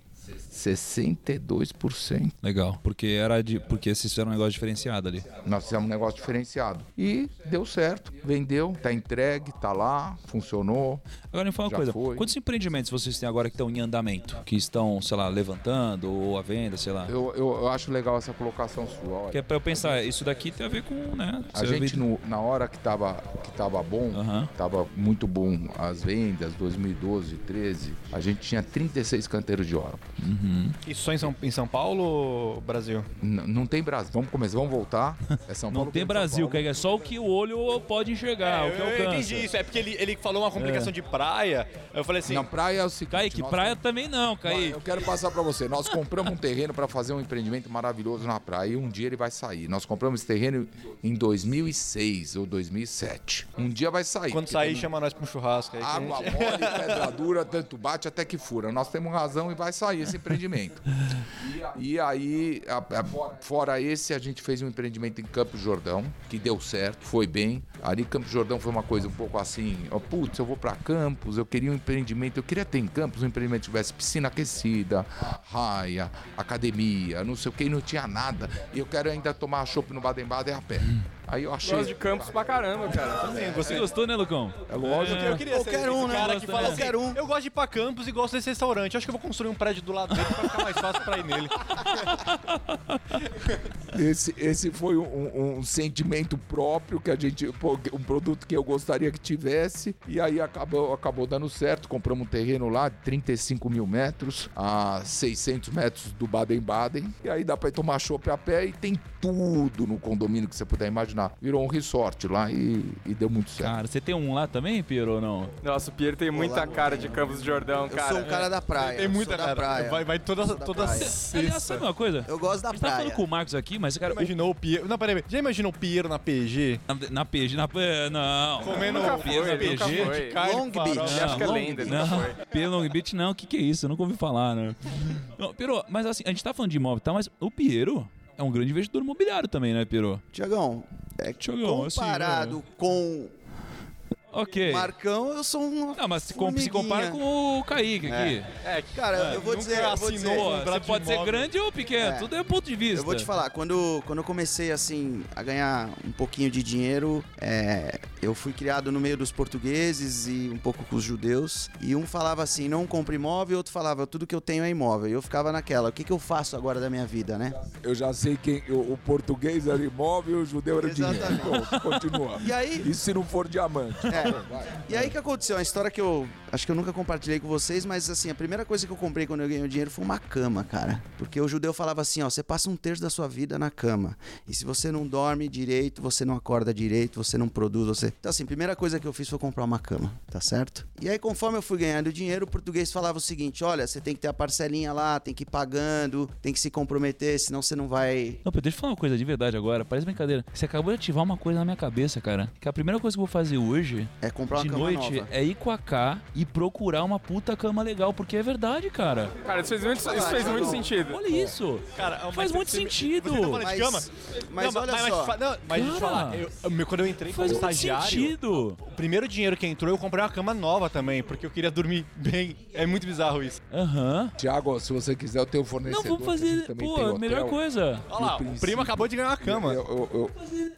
62%. Legal. Porque era de. Porque vocês fizeram um negócio diferenciado ali. Nós fizemos um negócio diferenciado. E deu certo. Vendeu, tá entregue, tá lá, funcionou. Agora me fala uma coisa. foi. Quantos empreendimentos vocês têm agora que estão em andamento? Que estão, sei lá, levantando ou à venda, sei lá? Eu, eu, eu acho legal essa colocação sua. Olha. Que é pra eu pensar, isso daqui tem a ver com, né? A gente, no- na hora que tava, que tava bom, Aham. tava muito bom as vendas, 2012, 13, a gente tinha 36 canteiros de obra. Isso só em São, em São Paulo ou Brasil? N- não tem Brasil. Vamos começar, vamos voltar. É São Não Paulo, tem São Brasil, que é só o que o olho pode enxergar, o que eu alcança. entendi isso. É porque ele, ele falou uma complicação de praia. Eu falei assim. Na praia é o seguinte. Kaique, nós- praia também não, Kaique. Eu quero passar pra você. Nós compramos um terreno para fazer um empreendimento maravilhoso na praia e um dia ele vai sair. Nós compramos esse terreno em 2006 ou 2007. Um dia vai sair. Quando sair, tem chama nós pra um churrasco aí. Água gente- mole, pedra dura, tanto bate até que fura. Nós temos razão e vai sair esse empreendimento. E aí, a- a- fora esse, a gente fez um empreendimento em Campos Jordão, que deu certo, foi bem. Ali, Campos Jordão foi uma coisa um pouco assim: ó, putz, eu vou para Campos, eu queria um empreendimento, eu queria ter em Campos um empreendimento que tivesse piscina aquecida, raia, academia, não sei o que, e não tinha nada. E eu quero ainda tomar chopp no Baden-Baden a pé. Aí eu achei. Gosto de campos pra caramba, cara. Você gostou, né, Lucão? É lógico. Eu queria ser Qualquer esse um, né? cara que fala né? assim, Qualquer um. eu gosto de ir pra campus e gosto desse restaurante. Acho que eu vou construir um prédio do lado dele pra ficar mais fácil pra ir nele. Esse, esse foi um, um- sentimento próprio que a gente. Um produto que eu gostaria que tivesse. E aí acabou, acabou dando certo. Compramos um terreno lá de 35 mil metros, a 600 metros do Baden-Baden. E aí dá pra ir tomar chopp a pé e tem tudo no condomínio que você puder imaginar. Virou um resort lá e, e deu muito certo. Cara, você tem um lá também, Piero, ou não? Nossa, o Pierre tem muita cara de Campos do Jordão, Eu cara. sou um cara da praia. Tem eu muita sou da cara. praia. Vai, vai toda, toda praia. Aliás, sabe sexta. uma coisa? Eu gosto da A gente tá falando praia. com o Marcos aqui, mas, cara, Imaginou o Piero. Não, peraí. Já imaginou o Piero na PG? na, na PG, na. é, Não. Comendo o foi, Piero na PG? foi. carne Long. Beach. Eu acho que é lenda, nunca Não. Pelo Long Beach não, o que, que é isso? Eu nunca ouvi falar, né? Não, Piero, mas assim, a gente tá falando de imóvel, tá? Mas o Piero é um grande investidor imobiliário também, né, Piero? Tiagão, é, Tiagão, assim, comparado né? com Ok. Marcão, eu sou um. Não, mas se, com- se compara com o Kaique aqui. É, Cara, eu vou dizer. Eu vou dizer um você contrato de pode ser grande ou pequeno, É. tudo é ponto de vista. Eu vou te falar, quando, quando eu comecei assim a ganhar um pouquinho de dinheiro, é, eu fui criado no meio dos portugueses e um pouco com os judeus. E um falava assim, não compre imóvel, outro falava, tudo que eu tenho é imóvel. E eu ficava naquela, o que, que eu faço agora da minha vida, né? Eu já sei quem. O, o português era imóvel o judeu era dinheiro. Exatamente. Então, continua. E aí, E se não for diamante? É. E aí que aconteceu? Uma história que eu acho que eu nunca compartilhei com vocês, mas assim, a primeira coisa que eu comprei quando eu ganhei o dinheiro foi uma cama, cara. Porque o judeu falava assim, ó, você passa um terço da sua vida na cama. E se você não dorme direito, você não acorda direito, você não produz, você. Então, assim, a primeira coisa que eu fiz foi comprar uma cama, tá certo? E aí, conforme eu fui ganhando dinheiro, o português falava o seguinte: olha, você tem que ter a parcelinha lá, tem que ir pagando, tem que se comprometer, senão você não vai. Não, Pedro, deixa eu falar uma coisa de verdade agora. Parece brincadeira. Você acabou de ativar uma coisa na minha cabeça, cara. Que a primeira coisa que eu vou fazer hoje, É comprar uma de cama noite, nova. é ir com a K e procurar uma puta cama legal. Porque é verdade, cara. Cara, isso fez muito, isso fez muito sentido. Olha isso. Cara, mas Faz muito você- sentido. Você tá falando Mas- de cama? mas Não, olha mas, só. fa- não, mas deixa eu Cara, falar. Eu, eu- quando eu entrei Faz muito estagiário, sentido. o primeiro dinheiro que entrou, eu comprei uma cama nova também, porque eu queria dormir bem. É muito bizarro isso. Aham. Tiago, se você quiser, eu tenho um Não, fornecedor. vamos que a gente fazer. também Pô, hotel. melhor coisa. Olha lá, o princípio- primo acabou de ganhar uma cama. Eu- eu-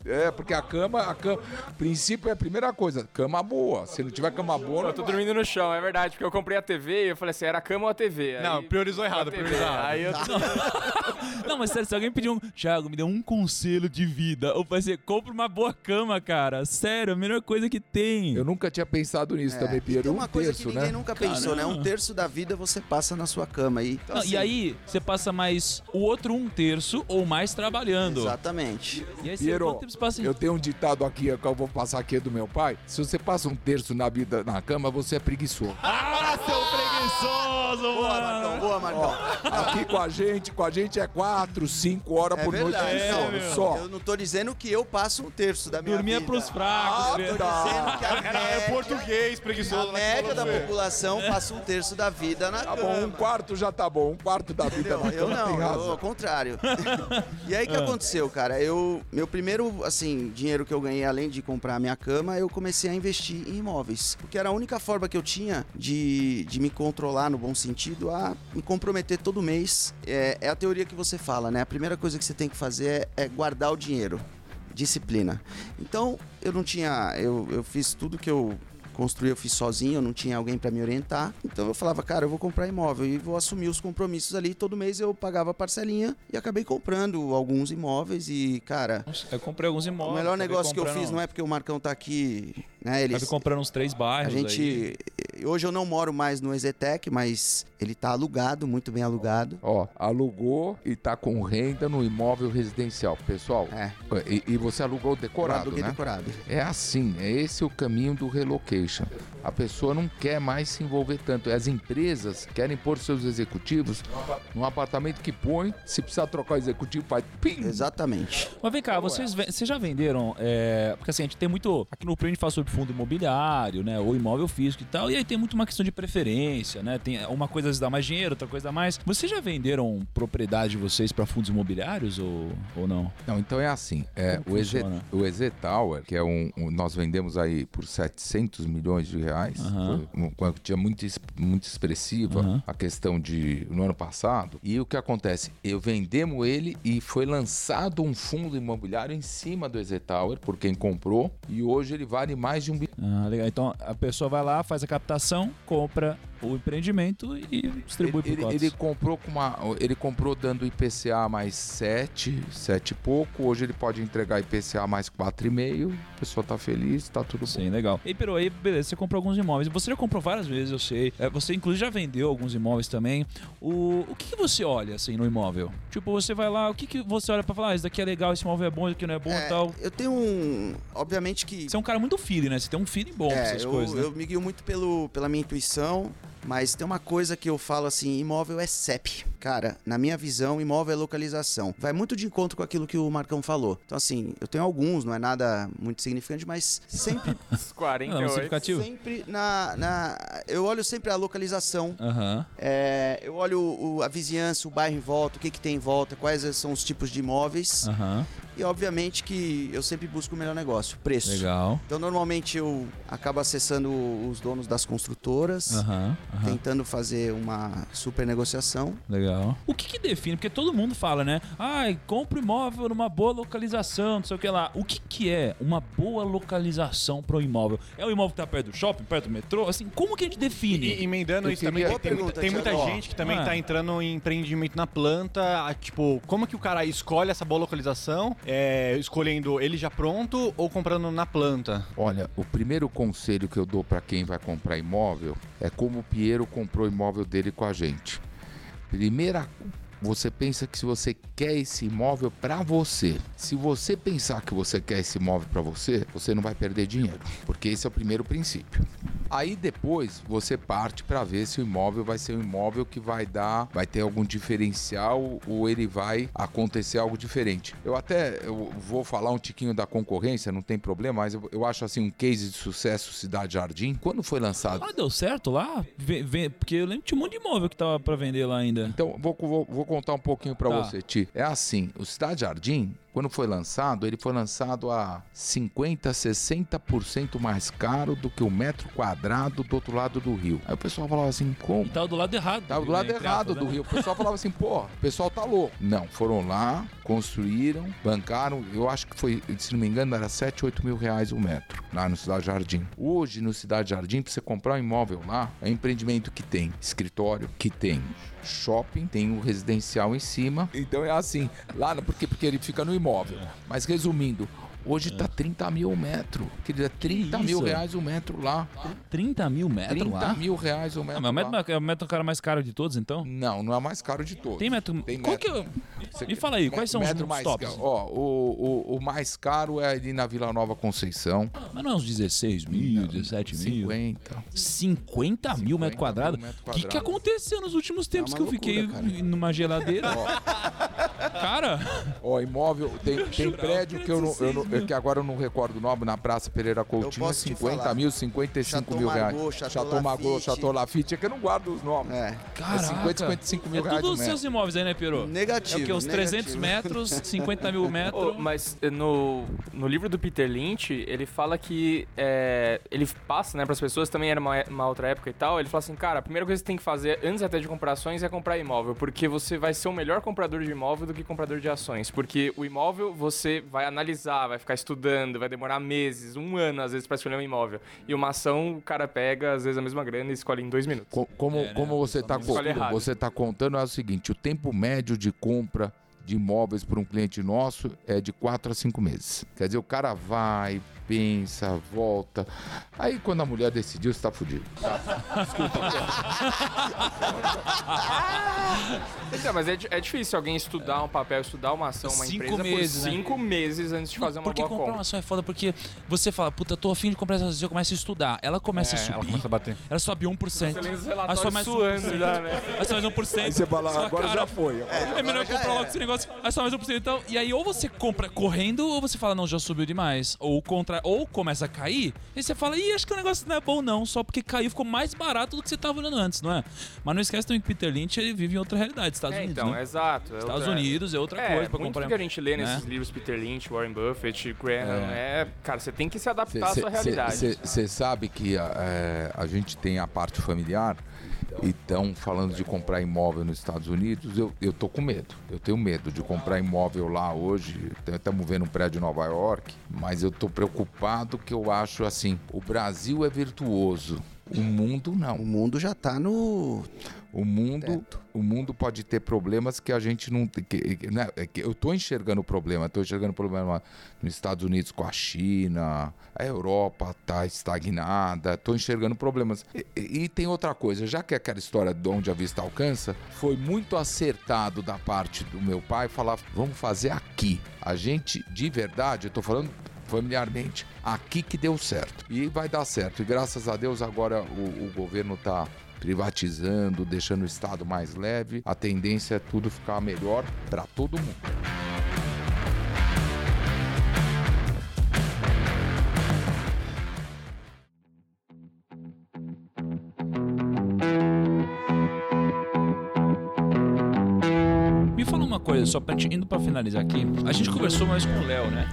eu- é, porque a cama, a cama. Princípio é a primeira coisa. Cama boa. Se não tiver cama boa. Eu não tô vai. dormindo no chão, é verdade, porque eu comprei a TV e eu falei assim, era a cama ou a TV? Aí- Não, priorizou errado, priorizou errado. Aí eu Não, mas sério, se alguém pedir um. Thiago, me dê um conselho de vida. Ou vai ser, compra uma boa cama, cara. Sério, a melhor coisa que tem. Eu nunca tinha pensado nisso É, também, e Piero. tem Um uma coisa terço, que ninguém né? nunca pensou, né? Um terço da vida você passa na sua cama aí. Então, Não, assim, e aí, você passa mais o outro um terço ou mais trabalhando. Exatamente. E aí você Piero, quanto tempo você passa em- eu tenho um ditado aqui que eu vou passar aqui do meu pai. Se você passa um terço na vida na cama, você é preguiçoso. Ah, seu preguiçoso, Boa! Marcão, boa, Marcão. Aqui com a gente, com a gente é quatro, cinco horas É por noite verdade. de É, sono meu. só. Eu não tô dizendo que eu passo um terço da minha Dormia vida. pros fracos, Ah, tô verdade. dizendo que a Era é média, português, preguiçoso. a né, que média da falou você. população passa um terço da vida na Tá cama. bom, um quarto já tá bom. Um quarto da vida Entendeu? na Eu cama tem não, eu, razão. ao contrário. e aí o que aconteceu, cara? Eu, meu primeiro, assim, dinheiro que eu ganhei, além de comprar a minha cama, eu comecei a investir em imóveis. Porque era a única forma que eu tinha de, de me controlar, no bom sentido, a me comprometer todo mês. É, é a teoria que você fala, né? A primeira coisa que você tem que fazer é, é guardar o dinheiro. Disciplina. Então, eu não tinha. Eu, eu fiz tudo que eu construí, eu fiz sozinho, eu não tinha alguém para me orientar. Então eu falava, cara, eu vou comprar imóvel e vou assumir os compromissos ali. Todo mês eu pagava a parcelinha e acabei comprando alguns imóveis e, cara, Eu comprei alguns o imóveis. melhor acabei negócio que eu comprando- fiz não é porque o Marcão tá aqui, né? Ele, Acabei comprando uns três a bairros aí. Hoje eu não moro mais no Exetec, mas ele tá alugado, muito bem alugado. Ó, alugou e tá com renda no imóvel residencial. Pessoal, É, e, e você alugou decorado, aluguei né? decorado. É assim, é esse o caminho do relocation. A pessoa não quer mais se envolver tanto. As empresas querem pôr seus executivos num apartamento que põe, se precisar trocar o executivo, faz pim. Exatamente. Mas vem cá, vocês, vocês já venderam. é, porque assim, a gente tem muito. Aqui no Prêmio a gente fala sobre fundo imobiliário, né? Ou imóvel físico e tal. E aí tem muito uma questão de preferência, né? Tem uma coisa dá mais dinheiro, outra coisa dá mais. Vocês já venderam propriedade de vocês para fundos imobiliários ou, ou não? Não, então é assim. É, o, EZ, o EZ Tower, que é um, um- Nós vendemos aí por 700 milhões de reais. Aham. Foi uma quantia muito, muito expressiva Aham. a questão de. no ano passado. E o que acontece? Eu vendemos ele e foi lançado um fundo imobiliário em cima do EZ Tower por quem comprou. E hoje ele vale mais de um bilhão. Ah, legal. Então a pessoa vai lá, faz a captação, compra o empreendimento e distribui Ele, por ele, ele comprou com uma. Ele comprou dando IPCA mais 7, 7 e pouco. Hoje ele pode entregar IPCA mais 4,5. A pessoa tá feliz, tá tudo bom. Sim, legal. E Peru, aí, beleza, você comprou alguns imóveis. Você já comprou várias vezes, eu sei. É, você, inclusive, já vendeu alguns imóveis também. O, o que, que você olha, assim, no imóvel? Tipo, você vai lá, o que, que você olha pra falar? Ah, esse daqui é legal, esse imóvel é bom, esse aqui não é bom e É, tal. eu tenho um. Obviamente que. Você é um cara muito feeling, né? Você tem um feeling bom pra É, essas eu, coisas, né? eu me guio muito pelo, pela minha intuição, mas tem uma coisa que eu falo assim: imóvel é CEP. Cara, na minha visão, imóvel é localização. Vai muito de encontro com aquilo que o Marcão falou. Então, assim, eu tenho alguns, não é nada muito significante, mas sempre, Os 48. Não, significativo. sempre na, na. Eu olho sempre a localização. Aham. é, eu olho o- a vizinhança, o bairro em volta, o que, que tem em volta, quais são os tipos de imóveis. Aham. E, obviamente, que eu sempre busco o melhor negócio, preço. Legal. Então, normalmente eu acabo acessando os donos das construtoras, Aham. Aham. tentando fazer uma super negociação. Legal. O que, que define? Porque todo mundo fala, né? Ai, compra imóvel numa boa localização, não sei o que lá. O que, que é uma boa localização para o imóvel? É o imóvel que tá perto do shopping, perto do metrô? Assim, como que a gente define? E, emendando Eu isso também, tem, pergunta, tem muita gente que também tá entrando em empreendimento na planta. tipo, como que o cara escolhe essa boa localização? É, escolhendo ele já pronto ou comprando na planta? Olha, o primeiro conselho que eu dou para quem vai comprar imóvel é como o Piero comprou o imóvel dele com a gente. Primeira, você pensa que se você quer esse imóvel para você, se você pensar que você quer esse imóvel para você, você não vai perder dinheiro, porque esse é o primeiro princípio. Aí depois você parte para ver se o imóvel vai ser um imóvel que vai dar, vai ter algum diferencial ou ele vai acontecer algo diferente. Eu até eu vou falar um tiquinho da concorrência, não tem problema, mas eu, eu acho assim um case de sucesso Cidade Jardim. Quando foi lançado Ah, deu certo lá? Vê- vê- porque eu lembro que tinha um monte de imóvel que tava pra vender lá ainda. Então, vou, vou, vou contar um pouquinho pra Tá. você, Ti. É assim, o Cidade Jardim quando foi lançado, ele foi lançado a 50, 60% mais caro do que o metro quadrado do outro lado do rio. Aí o pessoal falava assim, como? E tava do lado errado. Tava do lado entre errado do né? rio. O pessoal falava assim, pô, o pessoal tá louco. Não, foram lá, construíram, bancaram, eu acho que foi, se não me engano, era 7, 8 mil reais o metro, lá no Cidade Jardim. Hoje, no Cidade Jardim, pra você comprar um imóvel lá, é um empreendimento que tem escritório, que tem shopping, tem o residencial em cima. Então é assim, lá, no- porque, porque ele fica no imóvel. Mas resumindo, hoje tá 30 mil o metro. Querida, 30 mil isso? reais o metro lá. 30 mil metros 30 lá? mil reais o metro Ah, mas o lá. metro é o metro cara mais caro de todos, então? Não, não é o mais caro de todos. Tem metro... Tem Qual metro. que é... Me quer- fala aí, quais são os metro mais tops? caro? Ó, o, o, o mais caro é ali na Vila Nova Conceição. Mas não é uns 16 mil, 17 mil? 50. 50 mil metro mil quadrado? metro O que, que aconteceu nos últimos tempos uma que eu fiquei loucura, cara. numa geladeira? cara, Ó, imóvel, tem, tem prédio que que eu não, eu não- 16 mil. que agora eu não recordo o nome, na Praça Pereira Coutinho, posso te 50 falar. mil, 55 Chateau mil reais. Margaux, Chateau Chateau Lafite. Chateau Lafite, é que eu não guardo os nomes. É. caraca. 50, 55 mil é reais tudo os seus imóveis aí, né, Peru? Negativo. É o que? Uns negativo. 300 metros, 50 mil metros. Ô, mas eh, no, no livro do Peter Lynch, ele fala que é, ele passa, né, pras pessoas, também era uma, uma outra época e tal, ele fala assim, cara, a primeira coisa que você tem que fazer antes até de comprar ações é comprar imóvel, porque você vai ser o melhor comprador de imóvel do que comprador de ações, porque o imóvel você vai analisar, vai ficar estudando, vai demorar meses, um ano às vezes pra escolher um imóvel, e uma ação o cara pega às vezes a mesma grana e escolhe em dois minutos. Co- Como, É, né? como você está você tá contando é o seguinte, o tempo médio de compra de imóveis por um cliente nosso é de 4 a 5 meses. Quer dizer, o cara vai, pensa, volta. Aí quando a mulher decidiu, você tá fudido. Então, mas é, é difícil alguém estudar um papel, estudar uma ação, uma Cinco empresa meses, por né? cinco meses antes de fazer uma porque boa comprar compra. uma ação é foda, porque você fala, puta, tô afim de comprar essa ação, você começa a estudar. Ela começa a É, subir. ela começa a bater. Ela sobe 1%. Você lê os Aí relatórios sobe mais suando 1%. já, né? Aí sobe mais 1%. Aí você fala, agora cara, já foi. É melhor comprar logo esse negócio. Aí sobe mais 1%. Então, e aí ou você compra correndo, ou você fala, não, já subiu demais. Ou contra, ou começa a cair, e você fala, ih, acho que o negócio não é bom não, só porque caiu, ficou mais barato do que você tava olhando antes, não é? Mas não esquece também que Peter Lynch, ele vive em outra realidade, Estados É, Unidos, então, né? exato. é Estados outra- Unidos é outra É, coisa pra muito comprar. do que a gente lê nesses né? livros, Peter Lynch, Warren Buffett, Graham, é. Cara, você tem que se adaptar à sua realidade. Você sabe que a, é, a gente tem a parte familiar. Então, falando de comprar imóvel nos Estados Unidos, eu, eu tô com medo. Eu tenho medo de comprar imóvel lá hoje. Estamos vendo um prédio em Nova York, mas eu tô preocupado que eu acho assim: o Brasil é virtuoso, o mundo não. O mundo já tá no. O mundo, Teto. o mundo pode ter problemas que a gente não que- né, é que eu estou enxergando o problema. Estou enxergando o problema nos Estados Unidos com a China, a Europa está estagnada. Estou enxergando problemas. E, e- e tem outra coisa, já que aquela história de onde a vista alcança, foi muito acertado da parte do meu pai falar: vamos fazer aqui. A gente, de verdade, eu estou falando familiarmente, aqui que deu certo. E vai dar certo. E graças a Deus agora o, o governo está privatizando, deixando o Estado mais leve. A tendência é tudo ficar melhor para todo mundo. Me fala uma coisa, só pra gente, indo pra finalizar aqui. A gente conversou mais com o Léo, né?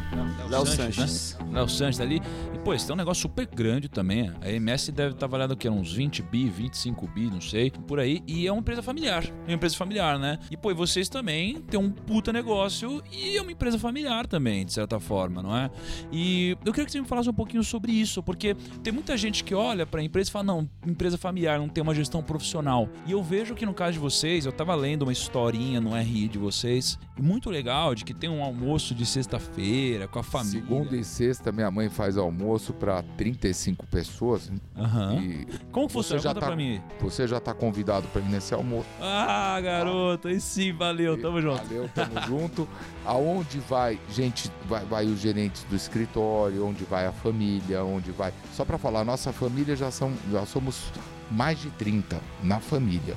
Léo Sanches. Né? Léo Sanches ali. E, pô, esse tem um negócio super grande também. A MS deve estar valendo o quê? Uns 20 bi, 25 bi, não sei, por aí. E é uma empresa familiar. É uma empresa familiar, né? E, pô, e vocês também têm um puta negócio e é uma empresa familiar também, de certa forma, não é? E eu queria que você me falasse um pouquinho sobre isso, porque tem muita gente que olha pra empresa e fala, não, empresa familiar não tem uma gestão profissional. E eu vejo que no caso de vocês, eu tava lendo uma historinha no RI de vocês, muito legal, de que tem um almoço de sexta-feira com a família. Segunda e sexta, minha mãe faz almoço para 35 pessoas. Aham. E Como funciona? já Conta tá- pra mim. você já está convidado para ir nesse almoço. Ah, garoto, aí sim, valeu, tamo junto. Valeu, tamo junto. Aonde vai, gente, vai, vai os gerentes do escritório, onde vai a família, onde vai. Só para falar, nossa família já são, já somos mais de 30 na família.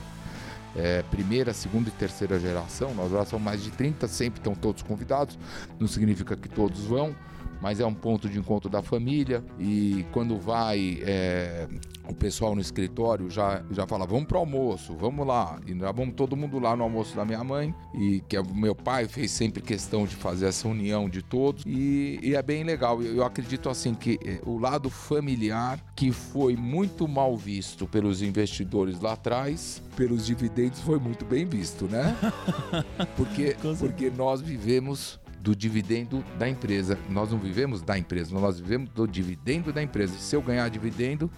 É, primeira, segunda e terceira geração, nós já somos mais de 30, sempre estão todos convidados. Não significa que todos vão, mas é um ponto de encontro da família. E quando vai é, o pessoal no escritório já, já fala, vamos pro almoço, vamos lá. E já vamos todo mundo lá no almoço da minha mãe, e que é, meu pai fez sempre questão de fazer essa união de todos, e, e é bem legal. Eu, eu acredito assim que eh, o lado familiar, que foi muito mal visto pelos investidores lá atrás, pelos dividendos foi muito bem visto, né? Porque, porque nós vivemos do dividendo da empresa. Nós não vivemos da empresa, nós vivemos do dividendo da empresa. Se eu ganhar dividendo,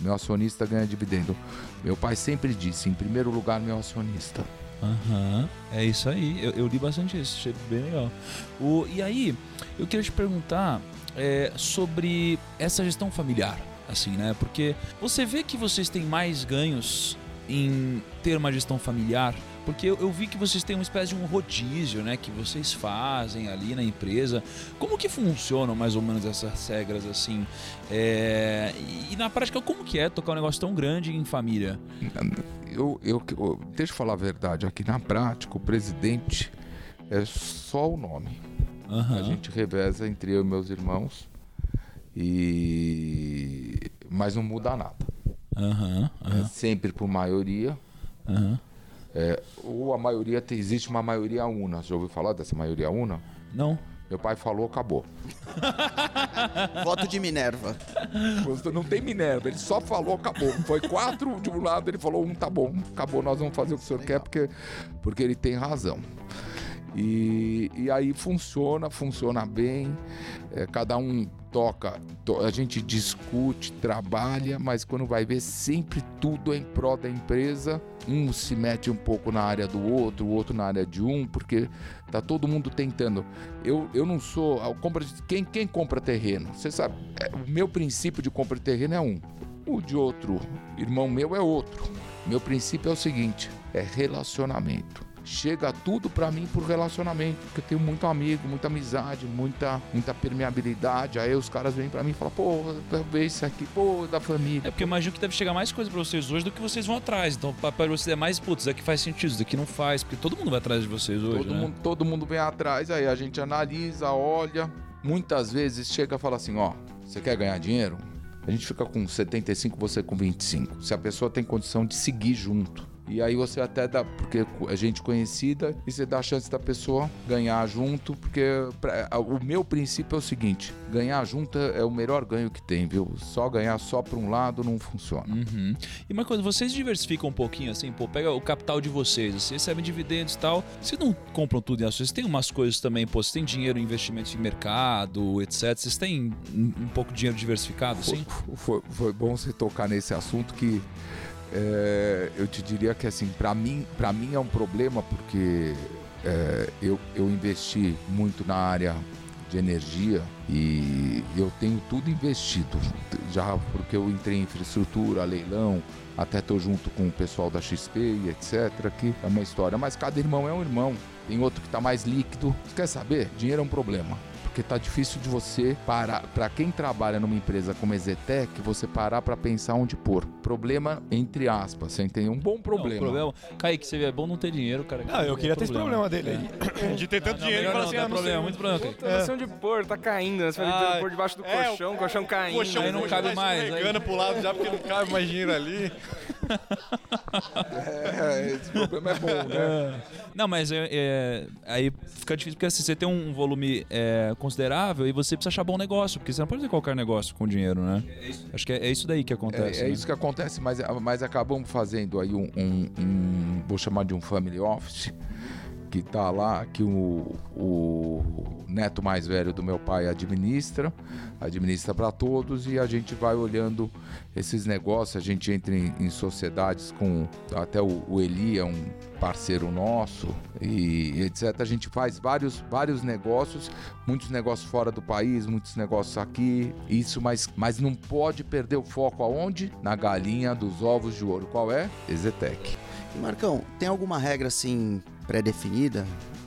meu acionista ganha dividendo. Meu pai sempre disse, em primeiro lugar, meu acionista. Aham, é isso aí. Eu, eu li bastante isso, achei bem legal. O, e aí, eu queria te perguntar é, sobre essa gestão familiar, assim, né? Porque você vê que vocês têm mais ganhos em ter uma gestão familiar porque eu, eu, vi que vocês têm uma espécie de um rodízio, né? Que vocês fazem ali na empresa. Como que funcionam mais ou menos essas regras assim? É, e, e, na prática, como que é tocar um negócio tão grande em família? Eu, eu, eu, deixa eu falar a verdade. Aqui na prática, o presidente é só o nome. Uhum. A gente reveza entre eu e meus irmãos. E... Mas não muda nada. Uhum, uhum. É sempre por maioria. Uhum. É, ou a maioria, existe uma maioria una. Já ouviu falar dessa maioria una? Não. Meu pai falou, acabou. Voto de Minerva. Não tem Minerva, ele só falou, acabou. Foi quatro de um lado, ele falou, um tá bom, acabou, nós vamos fazer o que o senhor Legal. quer, porque, porque ele tem razão. E, e aí funciona, funciona bem. É, cada um toca, to, a gente discute, trabalha, mas quando vai ver, sempre tudo é em prol da empresa. Um se mete um pouco na área do outro, o outro na área de um, porque tá todo mundo tentando. Eu, eu não sou. Compra, quem, quem compra terreno? Você sabe, é, o meu princípio de compra de terreno é um. O de outro irmão meu é outro. Meu princípio é o seguinte: é relacionamento chega tudo para mim por relacionamento, porque eu tenho muito amigo, muita amizade, muita, muita permeabilidade. Aí os caras vêm para mim e falam, pô, ver isso aqui, pô, da família. É porque eu imagino que deve chegar mais coisa para vocês hoje do que vocês vão atrás. Então, para vocês é mais, putz, isso aqui faz sentido, isso aqui não faz, porque todo mundo vai atrás de vocês hoje. Todo, né? mundo, todo mundo vem atrás, aí a gente analisa, olha. Muitas vezes chega e fala assim: ó, você quer ganhar dinheiro? A gente fica com 75, você com 25. Se a pessoa tem condição de seguir junto. E aí você até dá, porque é gente conhecida, e você dá a chance da pessoa ganhar junto, porque pra, o meu princípio é o seguinte: ganhar junto é o melhor ganho que tem, viu? Só ganhar só para um lado não funciona. Uhum. E uma coisa, vocês diversificam um pouquinho assim, pô, pega o capital de vocês, vocês recebem dividendos e tal, vocês não compram tudo em ações, vocês têm umas coisas também, pô, vocês têm dinheiro em investimentos em mercado, etc. Vocês têm um, um pouco de dinheiro diversificado, assim? Foi, foi, foi bom você tocar nesse assunto que é, eu te diria que assim, para mim, para mim é um problema porque é, eu, eu investi muito na área de energia e eu tenho tudo investido já porque eu entrei em infraestrutura, leilão, até tô junto com o pessoal da XP e etc. Que é uma história, mas cada irmão é um irmão. Tem outro que tá mais líquido. Quer saber? Dinheiro é um problema porque tá difícil de você parar. Para quem trabalha numa empresa como Ezetec, você parar para pensar onde pôr. Problema entre aspas, você entende? Um bom problema. Não, problema. Kaique, você vê, é bom não ter dinheiro, cara. Não, eu queria ter esse problema dele aí. De ter tanto dinheiro e falar assim, ah, problema, muito problema. Puta, não sei onde pôr, tá caindo, né? Você vai pôr debaixo do colchão, o colchão caindo. Colchão, aí não cabe mais. Aí... pro lado já porque não cabe mais dinheiro ali. É, esse problema é bom, né? Não, mas é, é, aí fica difícil porque assim, você tem um volume é, considerável e você precisa achar bom negócio, porque você não pode fazer qualquer negócio com dinheiro, né? Acho que é, é isso daí que acontece. É, é né? isso que acontece, mas, mas acabamos fazendo aí um, um, um, vou chamar de um family office, que tá lá, que o, o neto mais velho do meu pai administra, administra para todos e a gente vai olhando esses negócios, a gente entra em, em sociedades com até o, o Eli é um parceiro nosso e etc. A gente faz vários, vários negócios, muitos negócios fora do país, muitos negócios aqui, isso, mas, mas não pode perder o foco aonde? Na galinha dos ovos de ouro. Qual é? Ezetec. Marcão, tem alguma regra assim pré-definida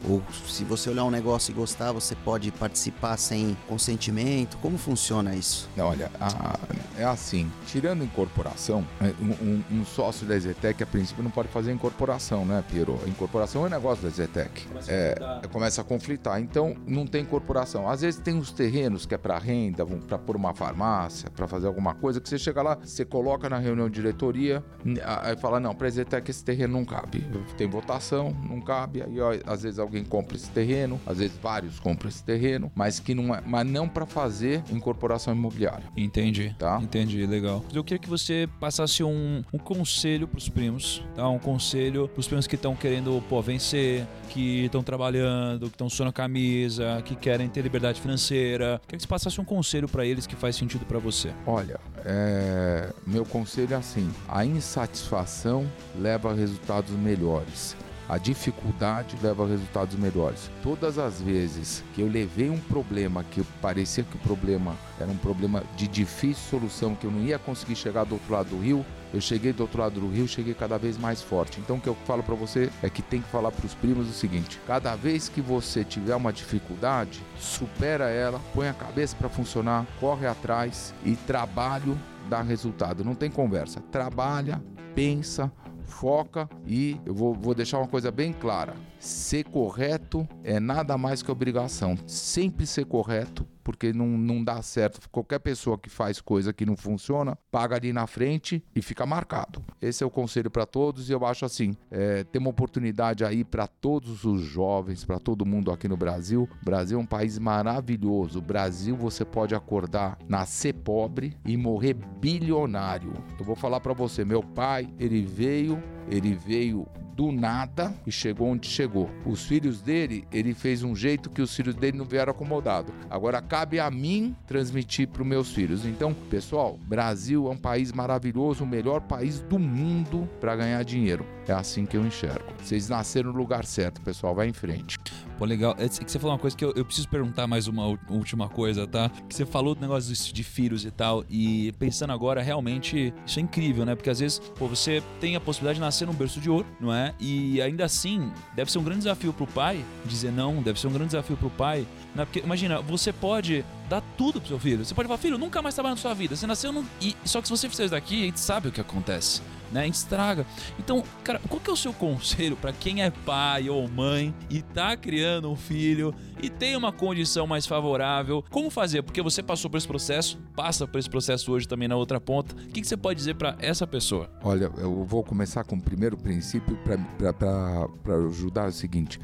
Ou se você olhar um negócio e gostar, você pode participar sem consentimento? Como funciona isso? Olha, a- é assim, tirando incorporação, é, um, um- um sócio da Zetec, a princípio, não pode fazer incorporação, né, Piero? A incorporação é negócio da Zetec. É, começa a conflitar. Então, não tem incorporação. Às vezes tem os terrenos que é para renda, para pôr uma farmácia, para fazer alguma coisa, que você chega lá, você coloca na reunião de diretoria, a- aí fala, não, para Zetec esse terreno não cabe. Tem votação, não cabe. Aí, ó, às vezes alguém compra esse terreno, às vezes vários compram esse terreno, mas que não é, mas não para fazer incorporação imobiliária. Entendi. Tá. Entendi, legal. Eu queria que você passasse um, um conselho pros primos, tá? Um conselho pros primos que estão querendo, pô, vencer, que estão trabalhando, que estão suando a camisa, que querem ter liberdade financeira. Queria que você passasse um conselho pra eles que faz sentido pra você. Olha, é, meu conselho é assim: a insatisfação leva a resultados melhores. A dificuldade leva a resultados melhores. Todas as vezes que eu levei um problema que parecia que o problema era um problema de difícil solução, que eu não ia conseguir chegar do outro lado do rio, eu cheguei do outro lado do rio, cheguei cada vez mais forte. Então o que eu falo para você é que tem que falar para os primos o seguinte: cada vez que você tiver uma dificuldade, supera ela, põe a cabeça para funcionar, corre atrás e trabalho dá resultado. Não tem conversa. Trabalha, pensa, foca e eu vou, vou deixar uma coisa bem clara. Ser correto é nada mais que obrigação. Sempre ser correto, porque não, não dá certo. Qualquer pessoa que faz coisa que não funciona, paga ali na frente e fica marcado. Esse é o conselho para todos e eu acho assim, é, tem uma oportunidade aí para todos os jovens, para todo mundo aqui no Brasil. O Brasil é um país maravilhoso. O Brasil você pode acordar, nascer pobre e morrer bilionário. Eu vou falar para você, meu pai, ele veio, ele veio do nada e chegou onde chegou. Os filhos dele, ele fez um jeito que os filhos dele não vieram acomodados. Agora cabe a mim transmitir para os meus filhos. Então, pessoal, Brasil é um país maravilhoso, o melhor país do mundo para ganhar dinheiro. É assim que eu enxergo. Vocês nasceram no lugar certo, pessoal. Vai em frente. Pô, legal. É que você falou uma coisa que eu, eu preciso perguntar mais uma última coisa, tá? Que você falou do negócio de filhos e tal. E pensando agora, realmente, isso é incrível, né? Porque às vezes, pô, você tem a possibilidade de nascer num berço de ouro, não é? E ainda assim, deve ser um grande desafio pro pai dizer não, deve ser um grande desafio pro pai. Né? Porque imagina, você pode dar tudo pro seu filho. Você pode falar, filho, nunca mais trabalha na sua vida. Você nasceu num. E, só que se você fizer isso daqui, a gente sabe o que acontece. Né? Estraga. Então, cara, qual que é o seu conselho pra quem é pai ou mãe e tá criando um filho e tem uma condição mais favorável? Como fazer? Porque você passou por esse processo, passa por esse processo hoje também na outra ponta. O que, que você pode dizer pra essa pessoa? Olha, eu vou começar com o primeiro princípio para ajudar o seguinte: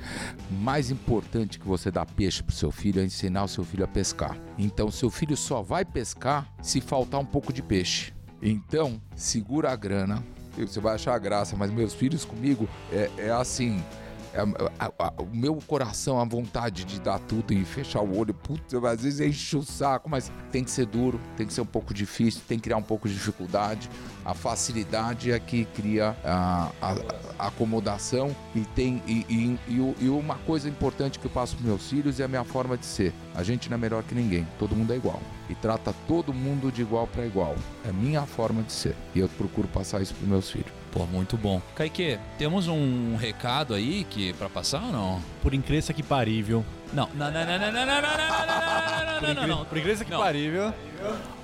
mais importante que você dar peixe para seu filho é ensinar o seu filho a pescar. Então, seu filho só vai pescar se faltar um pouco de peixe. Então, segura a grana. Você vai achar graça, mas meus filhos comigo é, é assim. É, a- a- o meu coração, a vontade de dar tudo e fechar o olho, putz, eu, às vezes enche o saco, mas tem que ser duro, tem que ser um pouco difícil, tem que criar um pouco de dificuldade. A facilidade é que cria a, a- acomodação e tem e, e- e uma coisa importante que eu passo para meus filhos é a minha forma de ser. A gente não é melhor que ninguém, todo mundo é igual e trata todo mundo de igual para igual. É a minha forma de ser e eu procuro passar isso para meus filhos. Pô, muito bom. Kaique, temos um recado aí que para passar ou não? Por incrível que parível. Não, não, não, não, não, não, não, não, não, não, não, não, não. Por incrível que parível.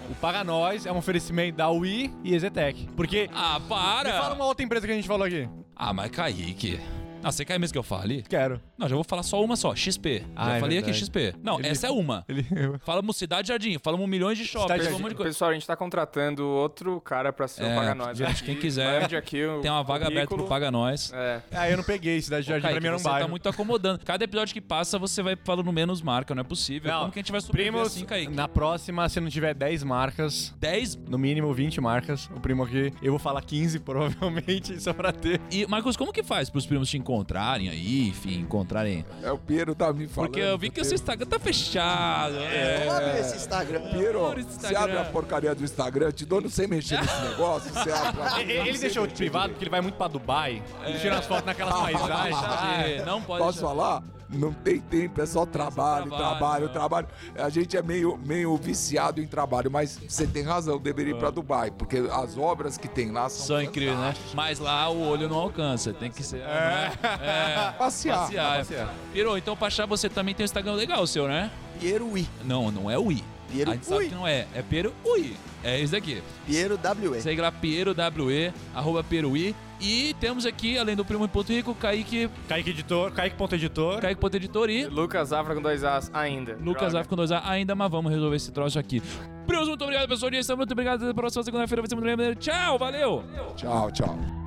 O Paga Nós é um oferecimento da Wii e Ezetec. Porque. Ah, Me fala para! uma outra empresa que a gente falou aqui. Ah, mas Kaique. Ah, você quer mesmo que eu fale? Quero. Não, já vou falar só uma só, XP. Ah, já é falei aqui verdade. XP. Não, Ele- essa é uma. Ele. Falamos Cidade Jardim, falamos milhões de shoppings, falamos um monte de coisa. Pessoal, a gente tá contratando outro cara pra ser É, o Paga Nós. gente, quem quiser, aqui o Tem uma vaga aberta pro currículo. Paga Nós. É. Ah, eu não peguei Cidade de Jardim Kaique, pra mim era um você tá bairro. muito acomodando. Cada episódio que passa, você vai falando menos marca, não é possível. Não, Como que a gente vai sobreviver Primos, assim, Kaique? na próxima, se não tiver 10 marcas, 10 no mínimo 20 marcas, o primo aqui, eu vou falar 15 provavelmente, só pra ter. E, Marcos, como que faz pros primos te encontrarem aí, enfim, encontrarem? É o Piero tá me falando. Porque eu vi que o seu Instagram tá fechado. É. Abre esse Instagram. Piero, você abre a porcaria do Instagram, eu te dou não sei mexer nesse negócio, você abre. Ele, ele deixou privado porque ele vai muito pra Dubai, ele tira as fotos naquelas paisagens. Não pode Posso deixar. falar? Não tem tempo, é só trabalho, trabalho, trabalho, é. trabalho. A gente é meio, meio viciado em trabalho, mas você tem razão, deveria ir pra Dubai, porque as obras que tem lá são, São incríveis, né? Mas lá o olho não alcança, tem que ser. É. é Passear. passear. Pirou, então pra achar você também tem um Instagram legal, o seu, né? Piero Ui. Não, não é o I. Piero A gente sabe Ui. que não é. É Piero Ui. É isso daqui. Piero WE. Segue lá, Piero WE, arroba Peruí. E temos aqui, além do Primo em Ponto Rico, Kaique, Kaique Editor, Kaique.editor. Kaique Ponto Editor e Lucas Afra com dois As ainda. Lucas Droga. Af com dois A ainda, mas vamos resolver esse troço aqui. Primos, muito obrigado, pessoal. Muito obrigado. Até a próxima segunda-feira vai ser muito bem. Tchau, valeu! Tchau, tchau.